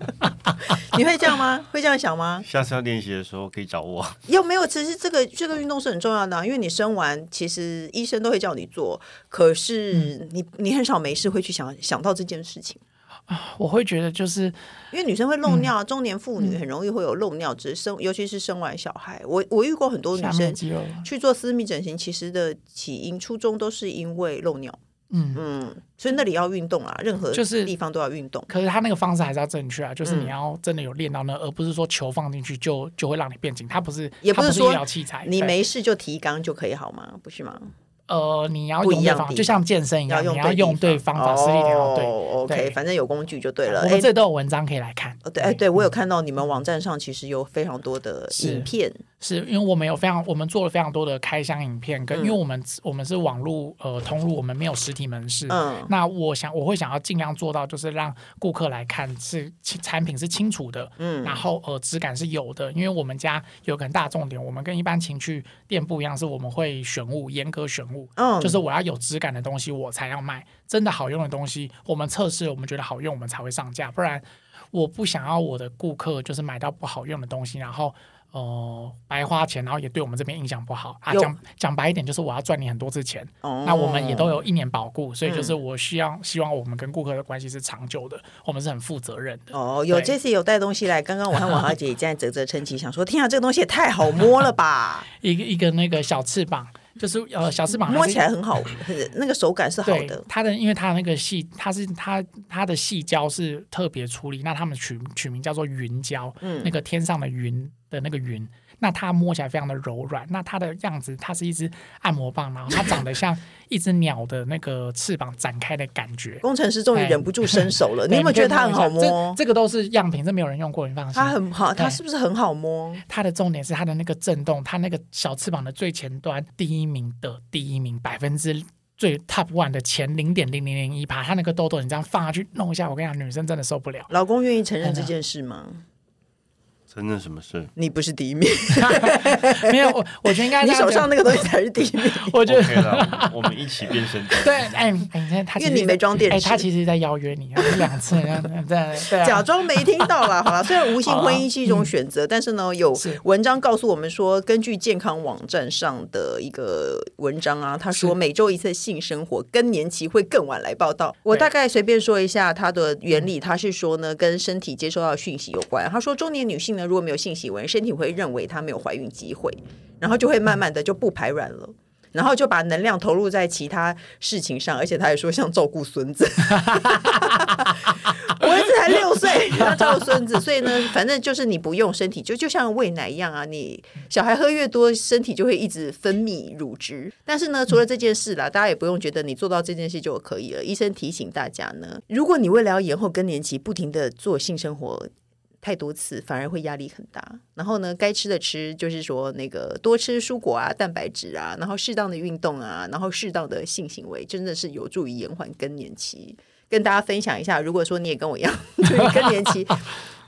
Speaker 1: 你会这样吗？会这样想吗？
Speaker 3: 下次要练习的时候可以找我。
Speaker 1: 有没有？其实这个这个运动是很重要的，因为你生完，其实医生都会叫你做，可是你你很少没事会去想想到。这件事情
Speaker 2: 啊，我会觉得就是
Speaker 1: 因为女生会漏尿，嗯、中年妇女很容易会有漏尿，只是生，尤其是生完小孩。我我遇过很多女生去做私密整形，其实的起因初衷都是因为漏尿。嗯嗯，所以那里要运动啊，任何就是地方都要运动。
Speaker 2: 可是他那个方式还是要正确啊，就是你要真的有练到那，而不是说球放进去就就会让你变紧。他不是，
Speaker 1: 也不是说
Speaker 2: 医疗器材，
Speaker 1: 你没事就提肛就可以好吗？不是吗？
Speaker 2: 呃，你要用对方，就像健身一样，你要用对方法，实力调对。
Speaker 1: OK，反正有工具就对了。
Speaker 2: 我们这都有文章可以来看。
Speaker 1: 对，哎，对我有看到你们网站上其实有非常多的影片。
Speaker 2: 是因为我们有非常，我们做了非常多的开箱影片，跟因为我们我们是网络呃通路，我们没有实体门市。嗯。那我想我会想要尽量做到，就是让顾客来看是产品是清楚的，嗯，然后呃质感是有的。因为我们家有个很大重点，我们跟一般情趣店铺一样，是我们会选物，严格选物。嗯。就是我要有质感的东西，我才要卖。真的好用的东西，我们测试，我们觉得好用，我们才会上架。不然，我不想要我的顾客就是买到不好用的东西，然后。哦、呃，白花钱，然后也对我们这边印象不好啊。讲讲白一点，就是我要赚你很多次钱。哦、那我们也都有一年保固，所以就是我需要、嗯、希望我们跟顾客的关系是长久的，我们是很负责任的。
Speaker 1: 哦，有这次有带东西来，刚刚我和王小姐也在啧啧称奇，想说天啊，这个东西也太好摸了吧！(laughs)
Speaker 2: 一个一个那个小翅膀。就是呃，小翅膀
Speaker 1: 摸起来很好，那个手感是好的。
Speaker 2: 它的因为它的那个细，它是它它的细胶是特别处理，那他们取取名叫做云胶，嗯，那个天上的云的那个云。那它摸起来非常的柔软，那它的样子，它是一只按摩棒，然后它长得像一只鸟的那个翅膀展开的感觉。
Speaker 1: 工程师终于忍不住伸手了，(laughs) 你有没有觉得它很好摸？
Speaker 2: 这，这个都是样品，这没有人用过，你放心。
Speaker 1: 它很好，它是不是很好摸？
Speaker 2: 它的重点是它的那个震动，它那个小翅膀的最前端，第一名的第一名，百分之最 top one 的前零点零零零一趴，它那个痘痘，你这样放下去弄一下，我跟你讲，女生真的受不了。
Speaker 1: 老公愿意承认这件事吗？
Speaker 3: 真的什么事？
Speaker 1: 你不是第一名，(laughs)
Speaker 2: 没有我，我觉得应该
Speaker 1: 你手上那个东西才是第一名。(laughs)
Speaker 2: 我觉得
Speaker 3: ，okay、了我们一起变身。(laughs)
Speaker 2: 对，哎，哎，你看他，
Speaker 1: 因为你没装电视，
Speaker 2: 哎，他其实在邀约你，两次，对对，
Speaker 1: 假装没听到啦。好了，虽然无性婚姻是一种选择，但是呢，有文章告诉我们说，根据健康网站上的一个文章啊，他说每周一次性生活更年期会更晚来报道。我大概随便说一下它的原理，他是说呢，跟身体接收到讯息有关。他说，中年女性呢。如果没有性行为，身体会认为她没有怀孕机会，然后就会慢慢的就不排卵了，然后就把能量投入在其他事情上，而且他还说像照顾孙子。(laughs) 我儿子才六岁，要照顾孙子，所以呢，反正就是你不用身体就就像喂奶一样啊，你小孩喝越多，身体就会一直分泌乳汁。但是呢，除了这件事啦，大家也不用觉得你做到这件事就可以了。医生提醒大家呢，如果你为了要延后更年期，不停的做性生活。太多次反而会压力很大。然后呢，该吃的吃，就是说那个多吃蔬果啊、蛋白质啊，然后适当的运动啊，然后适当的性行为，真的是有助于延缓更年期。跟大家分享一下，如果说你也跟我一样，(laughs) 对更年期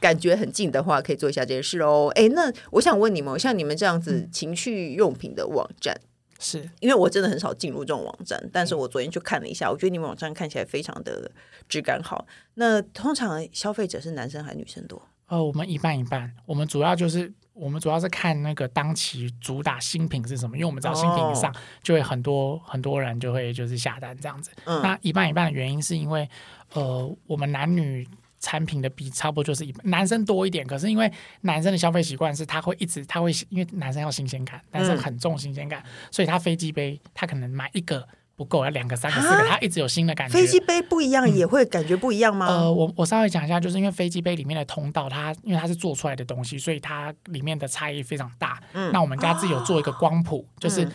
Speaker 1: 感觉很近的话，可以做一下这件事哦。哎，那我想问你们，像你们这样子情趣用品的网站，
Speaker 2: 是
Speaker 1: 因为我真的很少进入这种网站，但是我昨天去看了一下，我觉得你们网站看起来非常的质感好。那通常消费者是男生还是女生多？
Speaker 2: 呃，我们一半一半，我们主要就是我们主要是看那个当期主打新品是什么，因为我们知道新品一上就会很多、oh. 很多人就会就是下单这样子。嗯、那一半一半的原因是因为呃，我们男女产品的比差不多就是一半，男生多一点，可是因为男生的消费习惯是他会一直他会因为男生要新鲜感，男生很重新鲜感，嗯、所以他飞机杯他可能买一个。不够，要两个、三个、四个，它一直有新的感觉。
Speaker 1: 飞机杯不一样，也会感觉不一样吗？
Speaker 2: 嗯、呃，我我稍微讲一下，就是因为飞机杯里面的通道，它因为它是做出来的东西，所以它里面的差异非常大。嗯，那我们家自己有做一个光谱，哦、就是。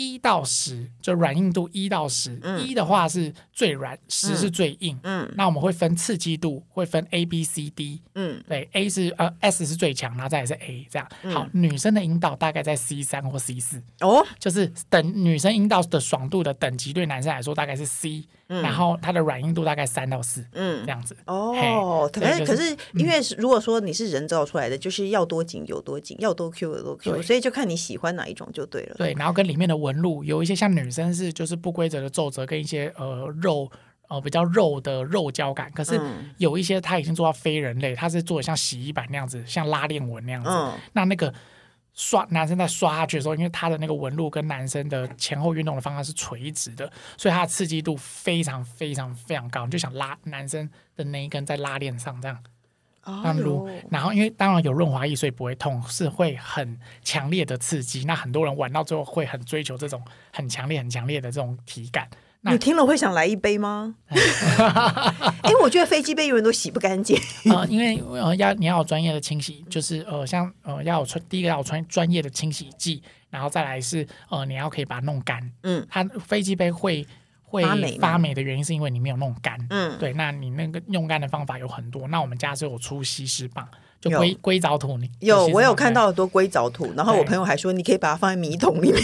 Speaker 2: 一到十，就软硬度一到十，一的话是最软，十是最硬。嗯，那我们会分刺激度，会分 A、B、C、D。嗯，对，A 是呃 S 是最强，然后再来是 A 这样。好，女生的阴道大概在 C 三或 C 四。哦，就是等女生阴道的爽度的等级，对男生来说大概是 C。然后它的软硬度大概三到四，嗯，这样子。
Speaker 1: 哦，可是可是因为如果说你是人造出来的，就是要多紧有多紧，要多 Q 有多 Q，所以就看你喜欢哪一种就对了。
Speaker 2: 对，然后跟里面的纹路有一些像女生是就是不规则的皱褶跟一些呃肉呃比较肉的肉胶感，可是有一些它已经做到非人类，它是做的像洗衣板那样子，像拉链纹那样子。那那个。刷男生在刷下去的时候，因为他的那个纹路跟男生的前后运动的方向是垂直的，所以它的刺激度非常非常非常高，你就想拉男生的那一根在拉链上这样，啊撸，然后因为当然有润滑液，所以不会痛，是会很强烈的刺激。那很多人玩到最后会很追求这种很强烈、很强烈的这种体感。
Speaker 1: 你听了会想来一杯吗？(laughs) 哎，我觉得飞机杯永远都洗不干净。(laughs)
Speaker 2: 呃，因为呃要你要有专业的清洗，就是呃像呃要有穿第一个要有穿专业的清洗剂，然后再来是呃你要可以把它弄干。嗯，它飞机杯会会发霉的原因是因为你没有弄干。嗯，对，那你那个用干的方法有很多。那我们家是有出吸湿棒。就硅硅藻土，你
Speaker 1: 有我有看到很多硅藻土，然后我朋友还说你可以把它放在米桶里面。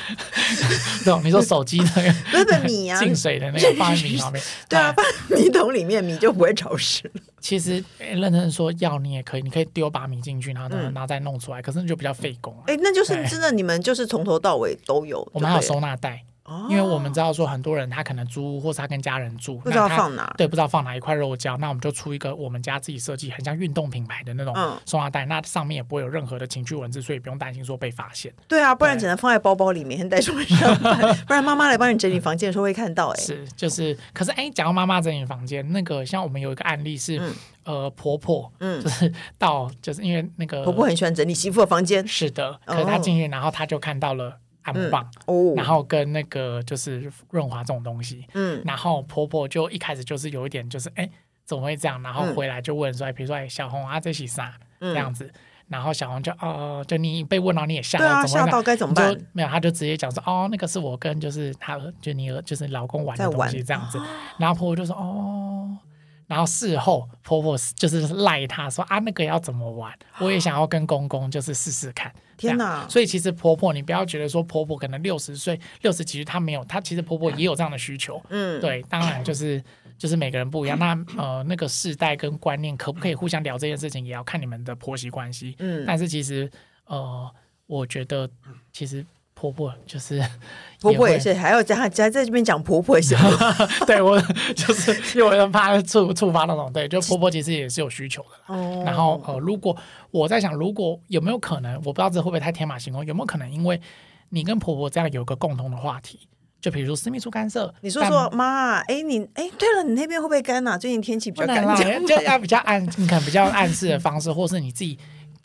Speaker 1: (laughs)
Speaker 2: 对，你说手机那个 (laughs)
Speaker 1: 不是米啊，
Speaker 2: 进水的那个放在米里面。
Speaker 1: 对啊，放米桶里面米就不会潮湿。
Speaker 2: 其实认真说要你也可以，你可以丢把米进去，然后然后再弄出来，可是就比较费工。
Speaker 1: 哎，那就是真的，你们就是从头到尾都有。
Speaker 2: 我们还有收纳袋。因为我们知道说很多人他可能租屋或是他跟家人住，
Speaker 1: 不知道放哪，
Speaker 2: 对，不知道放哪一块肉胶，那我们就出一个我们家自己设计很像运动品牌的那种收纳袋，那上面也不会有任何的情趣文字，所以不用担心说被发现。
Speaker 1: 对啊，不然只能放在包包里面带出去上班，不然妈妈来帮你整理房间的时候会看到。哎，
Speaker 2: 是，就是，可是哎，讲到妈妈整理房间，那个像我们有一个案例是，呃，婆婆，嗯，就是 (laughs) 到就是因为那个
Speaker 1: 婆婆很喜欢整理媳妇的房间，
Speaker 2: 是的，可是她进去，然后她就看到了。按摩棒，嗯哦、然后跟那个就是润滑这种东西，嗯，然后婆婆就一开始就是有一点就是哎怎么会这样？然后回来就问说，比如说哎小红啊这是啥这样子？然后小红就哦就你被问到你也吓到，
Speaker 1: 对啊，吓到该怎么办？
Speaker 2: 没有，他就直接讲说哦那个是我跟就是他就你就是老公玩的东西这样子，然后婆婆就说哦。然后事后婆婆就是赖她说啊，那个要怎么玩？我也想要跟公公就是试试看。
Speaker 1: 天哪！
Speaker 2: 所以其实婆婆，你不要觉得说婆婆可能六十岁、六十几岁她没有，她其实婆婆也有这样的需求。嗯，对，当然就是就是每个人不一样。那呃那个世代跟观念可不可以互相聊这件事情，也要看你们的婆媳关系。嗯，但是其实呃，我觉得其实。婆婆就是 (laughs)
Speaker 1: 婆婆也是，还要加加在这边讲婆婆也是。(laughs)
Speaker 2: 对我 (laughs) 就是因为我怕触触发那种，对，就婆婆其实也是有需求的。哦。然后呃，如果我在想，如果有没有可能，我不知道这会不会太天马行空，有没有可能，因为你跟婆婆这样有个共同的话题，就比如说私密处干涉，
Speaker 1: 你说说妈，哎你哎，对了，你那边会不会干呐？最近天气比较干，
Speaker 2: 就要比较暗，你看比较暗示的方式，或是你自己。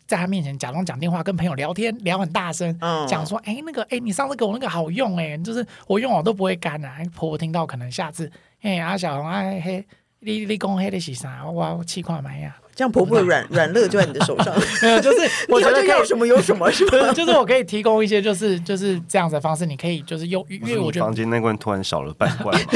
Speaker 2: 在他面前假装讲电话，跟朋友聊天，聊很大声，讲说：“哎，那个，哎，你上次给我那个好用，哎，就是我用我都不会干啊。”婆婆听到可能下次，哎，阿小红，哎嘿，你你讲嘿的是啥？我气块买呀。
Speaker 1: 这样婆婆的 (laughs) 软软肋就在你的手上，(laughs)
Speaker 2: 没有，就是 (laughs) 我觉得
Speaker 1: 要什么有什么，是吧？
Speaker 2: 就是我可以提供一些，就是就是这样子的方式，你可以就是用，因为我觉得
Speaker 3: 房间那罐突然少了半罐嘛，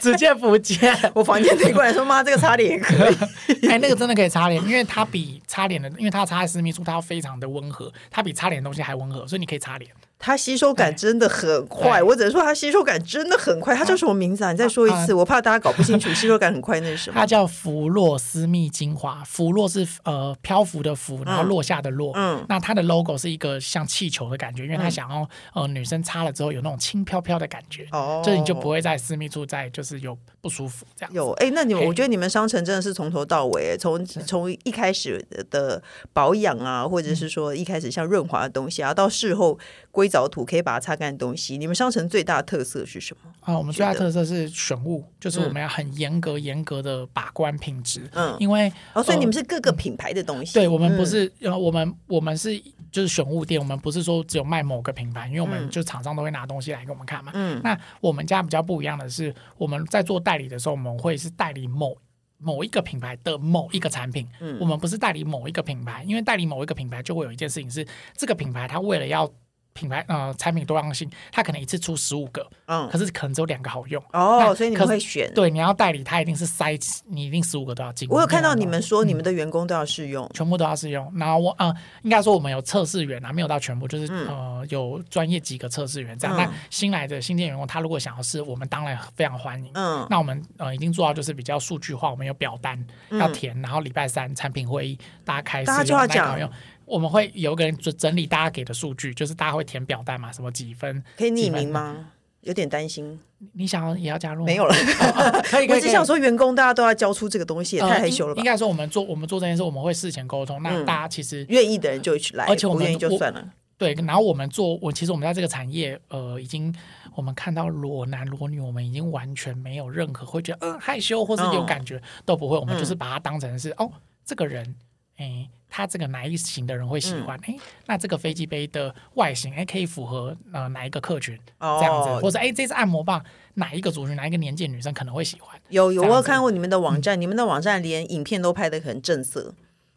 Speaker 2: 直接不见。
Speaker 1: 我房间那罐说妈，这个擦脸也可以，
Speaker 2: 哎，那个真的可以擦脸，因为它比擦脸的，因为它擦私密处，它非常的温和，它比擦脸的东西还温和，所以你可以擦脸。
Speaker 1: 它吸收感真的很快，我只能说它吸收感真的很快。它叫什么名字啊？你再说一次，我怕大家搞不清楚。(laughs) 吸收感很快那是什么？
Speaker 2: 它叫芙洛私密精华。芙洛是呃漂浮的浮，然后落下的落。嗯，那它的 logo 是一个像气球的感觉，因为它想要呃女生擦了之后有那种轻飘飘的感觉。哦，这你就不会在私密处再就是有不舒服这样。
Speaker 1: 有哎，那你我觉得你们商城真的是从头到尾，从从一开始的保养啊，或者是说一开始像润滑的东西啊，到事后硅藻土可以把它擦。干的东西，你们商城最大的特色是什么？
Speaker 2: 啊，我们最大的特色是选物，就是我们要很严格、严格的把关品质。嗯，因为
Speaker 1: 哦，所以你们是各个品牌的东西。
Speaker 2: 对，我们不是，呃，我们我们是就是选物店，我们不是说只有卖某个品牌，因为我们就厂商都会拿东西来给我们看嘛。嗯，那我们家比较不一样的是，我们在做代理的时候，我们会是代理某某一个品牌的某一个产品。嗯，我们不是代理某一个品牌，因为代理某一个品牌就会有一件事情是，这个品牌它为了要。品牌呃，产品多样性，它可能一次出十五个，嗯，可是可能只有两个好用
Speaker 1: 哦，所以你们会选。
Speaker 2: 对，你要代理，它一定是塞，你一定十五个都要进。
Speaker 1: 我有看到你们说，你们的员工都要试用，
Speaker 2: 全部都要试用。然后我呃，应该说我们有测试员啊，没有到全部，就是呃，有专业几个测试员这样。那新来的新进员工，他如果想要试，我们当然非常欢迎。嗯，那我们呃已经做到就是比较数据化，我们有表单要填，然后礼拜三产品会议大家开始，
Speaker 1: 大家就要讲。
Speaker 2: 我们会有个人就整理大家给的数据，就是大家会填表单嘛，什么几分？
Speaker 1: 可以匿名吗？有点担心。
Speaker 2: 你想要也要加入？
Speaker 1: 没有了，(laughs) 可以。我只想说，员工大家都要交出这个东西，也太害羞了吧？
Speaker 2: 应该说，我们做我们做这件事，我们会事前沟通。那大家其实
Speaker 1: 愿意的人就去来，而且我们意就算了。
Speaker 2: 对，然后我们做我其实我们在这个产业，呃，已经我们看到裸男裸女，我们已经完全没有任何会觉得嗯害羞或是有感觉都不会，我们就是把它当成是哦这个人哎。他这个哪一型的人会喜欢？哎、嗯，那这个飞机杯的外形，哎，可以符合呃哪一个客群？哦、这样子，或者哎，这支按摩棒哪一个族群，哪一个年纪女生可能会喜欢？
Speaker 1: 有有，我有看过你们的网站，嗯、你们的网站连影片都拍的很正色。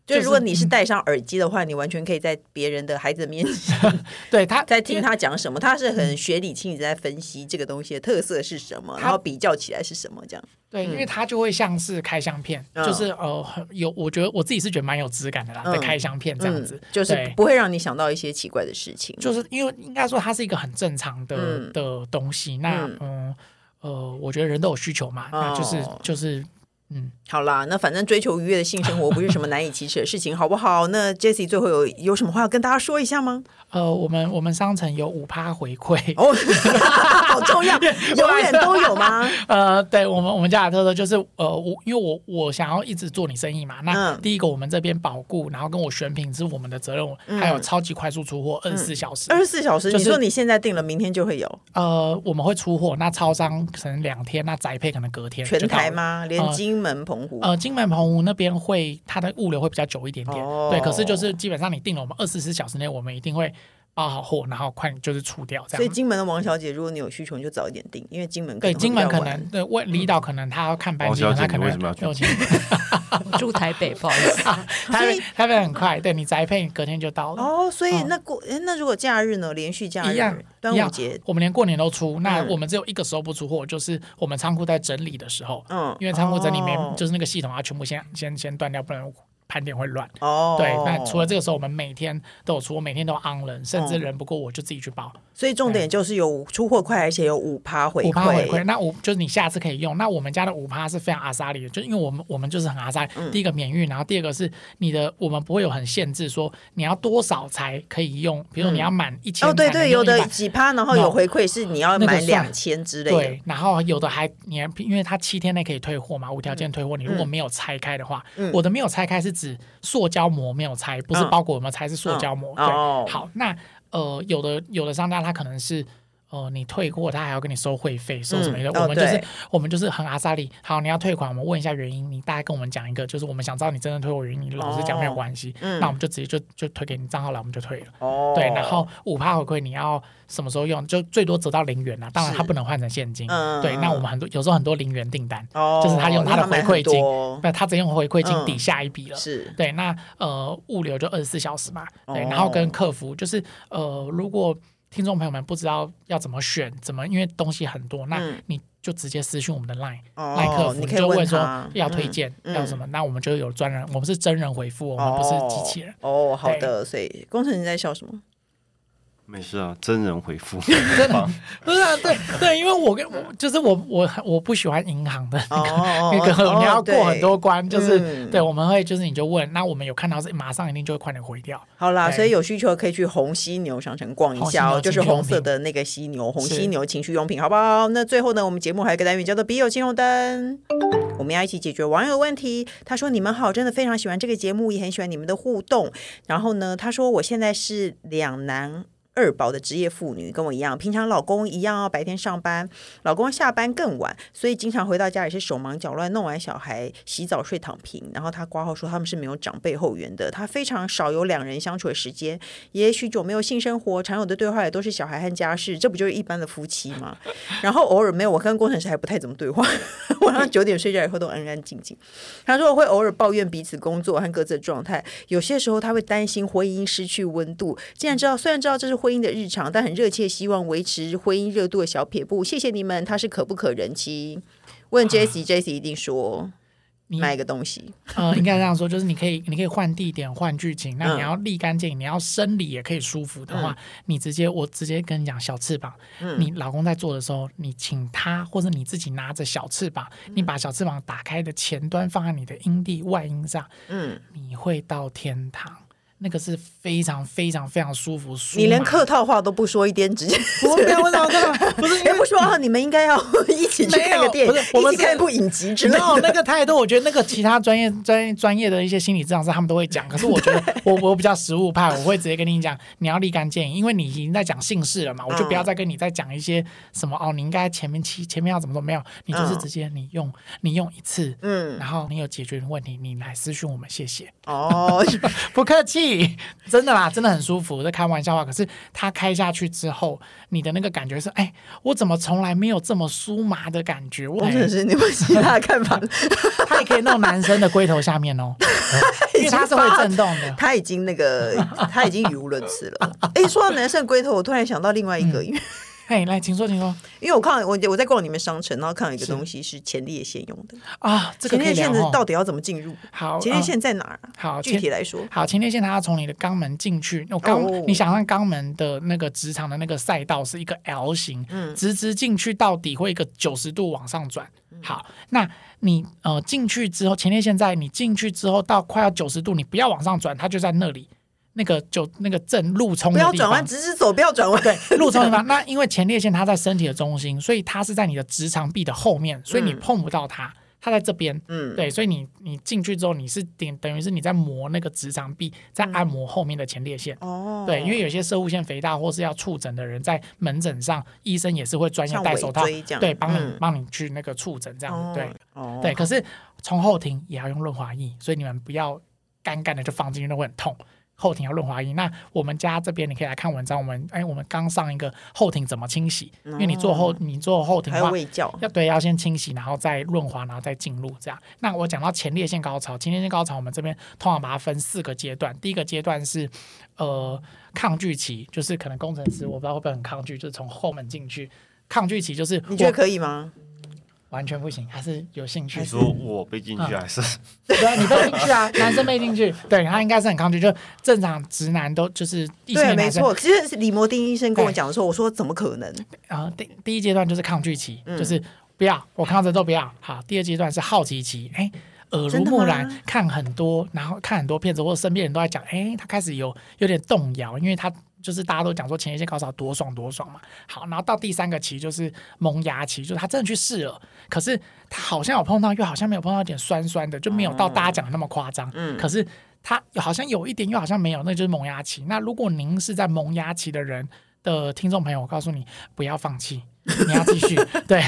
Speaker 1: 就如果你是戴上耳机的话，嗯、你完全可以在别人的孩子面前，(laughs) 对他 (laughs) 在听他讲什么，他是很学理性，一直在分析这个东西的特色是什么，他然后比较起来是什么这样。
Speaker 2: 对，因为他就会像是开箱片，嗯、就是呃有，我觉得我自己是觉得蛮有质感的啦，的、嗯、开箱片这样子，嗯、
Speaker 1: 就是不会让你想到一些奇怪的事情。
Speaker 2: 就是因为应该说它是一个很正常的、嗯、的东西，那嗯，嗯呃，我觉得人都有需求嘛，那就是就是。嗯，
Speaker 1: 好啦，那反正追求愉悦的性生活不是什么难以启齿的事情，好不好？那 Jessie 最后有有什么话要跟大家说一下吗？(laughs)
Speaker 2: 呃，我们我们商城有五趴回馈
Speaker 1: 哦，(laughs) 好重要，永远都有吗？(laughs)
Speaker 2: 呃，对我们我们家的特色就是呃，我因为我我想要一直做你生意嘛，那第一个我们这边保固，然后跟我选品是我们的责任，还有超级快速出货，二十四小时，
Speaker 1: 二十四小时，你说你现在定了，明天就会有？
Speaker 2: 呃，我们会出货，那超商可能两天，那宅配可能隔天，
Speaker 1: 全台吗？连金门、澎湖？
Speaker 2: 呃，金门、澎湖那边会它的物流会比较久一点点，对，可是就是基本上你定了，我们二十四小时内我们一定会。包好货，然后快就是出掉这样。
Speaker 1: 所以金门的王小姐，如果你有需求，你就早一点订，因为金门
Speaker 2: 对金门可能对外离岛可能他要看班机，他可能为什么要去？(laughs)
Speaker 1: 住台北，不好意思，(laughs)
Speaker 2: 台北台北很快，对你宅配隔天就到了。
Speaker 1: 哦，所以那过那如果假日呢？连续假日一样，端午节
Speaker 2: 我们连过年都出，那我们只有一个时候不出货，就是我们仓库在整理的时候，嗯，因为仓库整理没就是那个系统啊，全部先先先断掉，不然。盘点会乱哦，对，那除了这个时候，我们每天都有出，我每天都 on 人，甚至人不够我就自己去包。
Speaker 1: 所以重点就是有出货快，而且有五趴回馈。五趴回馈，
Speaker 2: 那五就是你下次可以用。那我们家的五趴是非常阿莎里的，就因为我们我们就是很阿莎力。第一个免运，然后第二个是你的，我们不会有很限制说你要多少才可以用，比如说你要满一千。
Speaker 1: 哦，对对，有的几趴，然后有回馈是你要满两千之类的。
Speaker 2: 对，然后有的还你还因为它七天内可以退货嘛，无条件退货。你如果没有拆开的话，我的没有拆开是指塑胶。膜没有拆，不是包裹有没有拆，是塑胶膜。对，好，那呃，有的有的商家他可能是哦、呃，你退货，他还要跟你收会费，收什么的？
Speaker 1: 嗯、
Speaker 2: 我们就是、
Speaker 1: 哦、
Speaker 2: 我们就是很阿萨利。好，你要退款，我们问一下原因，你大概跟我们讲一个，就是我们想知道你真的退货原因。你老实讲没有关系，哦、那我们就直接就就退给你账号来，我们就退了。哦，对，然后五趴回馈你要什么时候用？就最多折到零元啊，当然它不能换成现金。嗯，对，那我们很多有时候很多零元订单，哦、就是他用他的回馈金，那，他只用回馈金抵下一笔了。是、嗯，对，那呃物流就二十四小时嘛，对，然后跟客服就是呃如果。听众朋友们不知道要怎么选，怎么因为东西很多，那你就直接私讯我们的 Line，Line、嗯、客服，你就问说要推荐、嗯、要什么，那我们就有专人，我们是真人回复，我们不是机器人。
Speaker 1: 哦，好的，所以工程师在笑什么？
Speaker 3: 没事啊，真人回复，(laughs)
Speaker 2: 真的不是啊，对对，因为我跟我就是我我我不喜欢银行的那个、哦、那个，(laughs) 你要过很多关，就是、嗯、对，我们会就是你就问，那我们有看到是马上一定就会快点回掉。
Speaker 1: 好啦，所以有需求可以去红犀牛商城逛一下哦，就是红色的那个犀牛，红犀牛情趣用品，好不好？那最后呢，我们节目还有一个单元叫做“笔友金融灯”，我们要一起解决网友问题。他说：“你们好，真的非常喜欢这个节目，也很喜欢你们的互动。”然后呢，他说：“我现在是两男。”二宝的职业妇女跟我一样，平常老公一样哦，白天上班，老公下班更晚，所以经常回到家也是手忙脚乱，弄完小孩洗澡睡躺平。然后他挂号说他们是没有长辈后援的，他非常少有两人相处的时间，也许久没有性生活，常有的对话也都是小孩和家事，这不就是一般的夫妻吗？然后偶尔没有，我跟工程师还不太怎么对话，(laughs) 晚上九点睡觉以后都安安静静。他说我会偶尔抱怨彼此工作和各自的状态，有些时候他会担心婚姻失去温度。既然知道，虽然知道这是。婚姻的日常，但很热切希望维持婚姻热度的小撇步，谢谢你们。他是可不可人妻？问 Jessie，Jessie 一定说你买个东西。
Speaker 2: 呃，应该这样说，就是你可以，你可以换地点，换剧情。那你要立竿见影，你要生理也可以舒服的话，嗯、你直接我直接跟你讲，小翅膀。嗯、你老公在做的时候，你请他或者你自己拿着小翅膀，嗯、你把小翅膀打开的前端放在你的阴蒂外阴上，嗯，你会到天堂。那个是非常非常非常舒服。
Speaker 1: 你连客套话都不说一点，直接
Speaker 2: 我没有，我老公不是，(laughs)
Speaker 1: 哎，不说啊你们应该要一起去看个电影，不是，我们看一部影集之类的。
Speaker 2: 那个态度，我觉得那个其他专业 (laughs) 专业专业的一些心理治疗师他们都会讲，可是我 (laughs) 觉得我我比较实务派，我会直接跟你讲，你要立竿见影，因为你已经在讲姓氏了嘛，我就不要再跟你再讲一些什么哦，你应该前面期前面要怎么都没有，你就是直接你用你用一次，嗯，然后你有解决的问题，你来私讯我们，谢谢。哦，不客气，真。真的啦，真的很舒服，在开玩笑话。可是他开下去之后，你的那个感觉是，哎，我怎么从来没有这么酥麻的感觉？我
Speaker 1: 真的是你们其他的看法，(laughs)
Speaker 2: 他也可以弄男生的龟头下面哦，(laughs) 因为他是会震动的。
Speaker 1: 他已经那个，他已经语无伦次了。哎，说到男生的龟头，我突然想到另外一个，因为。
Speaker 2: 嘿，来，请说，请说。
Speaker 1: 因为我看我我在逛你们商城，然后看到一个东西是前列腺用的
Speaker 2: 啊，这个
Speaker 1: 前列腺的到底要怎么进入？
Speaker 2: 好，
Speaker 1: 前列腺在哪儿？
Speaker 2: 好，
Speaker 1: 具体来说，
Speaker 2: 好，前列腺它要从你的肛门进去。那肛，你想象肛门的那个直肠的那个赛道是一个 L 型，嗯，直直进去到底会一个九十度往上转。好，那你呃进去之后，前列腺在你进去之后到快要九十度，你不要往上转，它就在那里。那个就那个正路冲
Speaker 1: 不要转弯，直直走，不要转弯。
Speaker 2: 对，路冲的地方。(laughs) 那因为前列腺它在身体的中心，所以它是在你的直肠壁的后面，所以你碰不到它，它在这边。嗯，对，所以你你进去之后，你是等等于是你在磨那个直肠壁，在按摩后面的前列腺。哦，对，因为有些射物腺肥大或是要触诊的人，在门诊上，医生也是会专业戴手套，对，帮你帮你去那个触诊这样。对，对。可是从后庭也要用润滑液，所以你们不要干干的就放进去，那会很痛。后庭要润滑液，那我们家这边你可以来看文章。我们哎，我们刚上一个后庭怎么清洗？因为你做后你做后庭的话，要对要先清洗，然后再润滑，然后再进入这样。那我讲到前列腺高潮，前列腺高潮我们这边通常把它分四个阶段。第一个阶段是呃抗拒期，就是可能工程师我不知道会不会很抗拒，就是从后门进去。抗拒期就是
Speaker 1: 你觉得可以吗？
Speaker 2: 完全不行，还是有兴趣？
Speaker 3: 你说我被进去还是？嗯、
Speaker 2: 对啊，你被进去啊，(laughs) 男生被进去，对他应该是很抗拒，就正常直男都就是异性
Speaker 1: 对，没错。其实李摩丁医生跟我讲的时候，我说怎么可能？
Speaker 2: 然后第第一阶段就是抗拒期，嗯、就是不要，我看到这都不要。好，第二阶段是好奇期，哎，耳濡目染，看很多，然后看很多片子，或者身边人都在讲，哎，他开始有有点动摇，因为他。就是大家都讲说前列腺高潮多爽多爽嘛，好，然后到第三个期就是萌芽期，就是他真的去试了，可是他好像有碰到，又好像没有碰到，一点酸酸的，就没有到大家讲的那么夸张。嗯，可是他好像有一点，又好像没有，那就是萌芽期。那如果您是在萌芽期的人，的听众朋友，我告诉你，不要放弃。你要继续，对，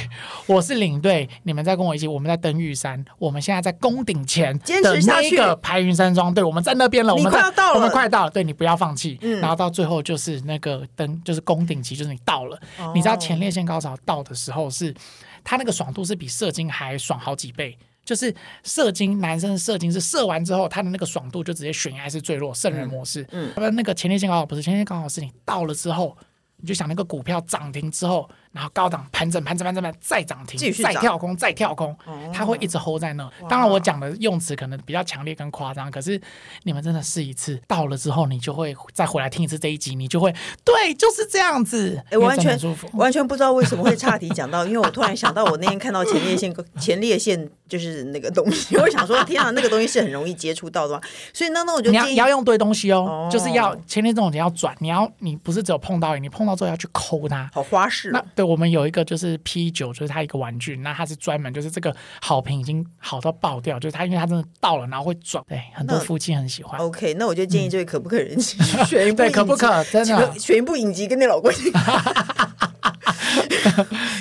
Speaker 2: 我是领队，你们再跟我一起，我们在登玉山，我们现在在宫顶前的那个排云山庄，对，我们在那边了，我们快到了，我们快到了，对，你不要放弃，嗯，然后到最后就是那个登，就是宫顶期，就是你到了，哦，你知道前列腺高潮到的时候是，它那个爽度是比射精还爽好几倍，就是射精，男生的射精是射完之后，他的那个爽度就直接悬崖式坠落，圣人模式，嗯，那个前列腺高潮不是前列腺高潮，是你到了之后。你就想那个股票涨停之后，然后高档盘整盘整盘整盘再涨停，再跳空再跳空，它会一直 hold 在那。当然我讲的用词可能比较强烈跟夸张，可是你们真的试一次，到了之后你就会再回来听一次这一集，你就会对，就是这样子。哎，完全，
Speaker 1: 完全不知道为什么会岔题 (laughs) 讲到，因为我突然想到我那天看到前列腺前列腺就是那个东西，我想说天啊，那个东西是很容易接触到的嘛，(laughs) 所以那那我就
Speaker 2: 你要你要用对东西哦，就是要前列腺这种你要转，你要你不是只有碰到，你碰到之后要去抠它，
Speaker 1: 好花式。
Speaker 2: 那对我们有一个就是。P 九，就是它一个玩具，那它是专门就是这个好评已经好到爆掉，就是它因为它真的到了，然后会转，对，很多夫妻很喜欢。
Speaker 1: OK，那我就建议这位可不可人 (laughs) 选一部
Speaker 2: 对，可不可真的
Speaker 1: 选一部影集跟你老公。(laughs)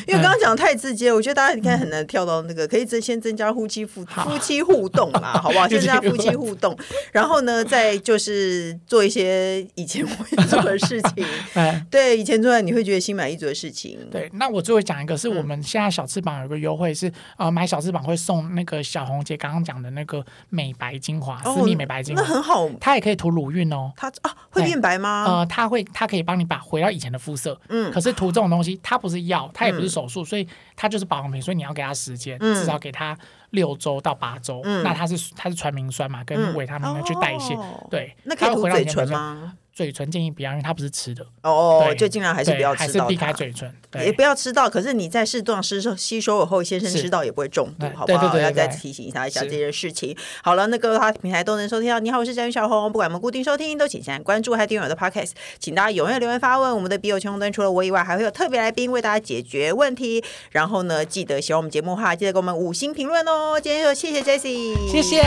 Speaker 1: 因为刚刚讲的太直接，我觉得大家你看很难跳到那个，可以增先增加夫妻夫夫妻互动啦，(laughs) 好不好？先增加夫妻互动，(laughs) 然后呢，再就是做一些以前会做的事情。(laughs) 对，以前做的你会觉得心满意足的事情。
Speaker 2: 对，那我最后讲一个，是我们现在小翅膀有个优惠是，呃，买小翅膀会送那个小红姐刚刚讲的那个美白精华，私密美白精华，
Speaker 1: 那很好。
Speaker 2: 它也可以涂乳晕哦。
Speaker 1: 它啊会变白吗？
Speaker 2: 呃，它会，它可以帮你把回到以前的肤色。嗯，可是涂这种东西，它不是药，它也不是手术，所以它就是保养品，所以你要给它时间，至少给它六周到八周。那它是它是传明酸嘛，跟维他命去代谢。对，
Speaker 1: 那可以涂嘴唇吗？
Speaker 2: 嘴唇建议不要，因为它不是吃的
Speaker 1: 哦哦，就尽量还是不要吃到，
Speaker 2: 还是避开嘴唇，
Speaker 1: 也不要吃到。可是你在适当吸收吸收以后，先生吃到也不会中毒，好不好？要再提醒一下一下这件事情。好了，那各大平台都能收听到。你好，我是詹云小红，不管我们固定收听，都请先关注还订阅我的 Podcast，请大家踊跃留言发问。我们的笔友全红灯除了我以外，还会有特别来宾为大家解决问题。然后呢，记得喜欢我们节目的话，记得给我们五星评论哦。今天就谢谢 Jessie，
Speaker 2: 谢谢，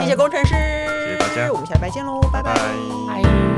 Speaker 1: 谢谢工程师，
Speaker 3: 谢谢大家，
Speaker 1: 我们下礼拜见喽，拜拜。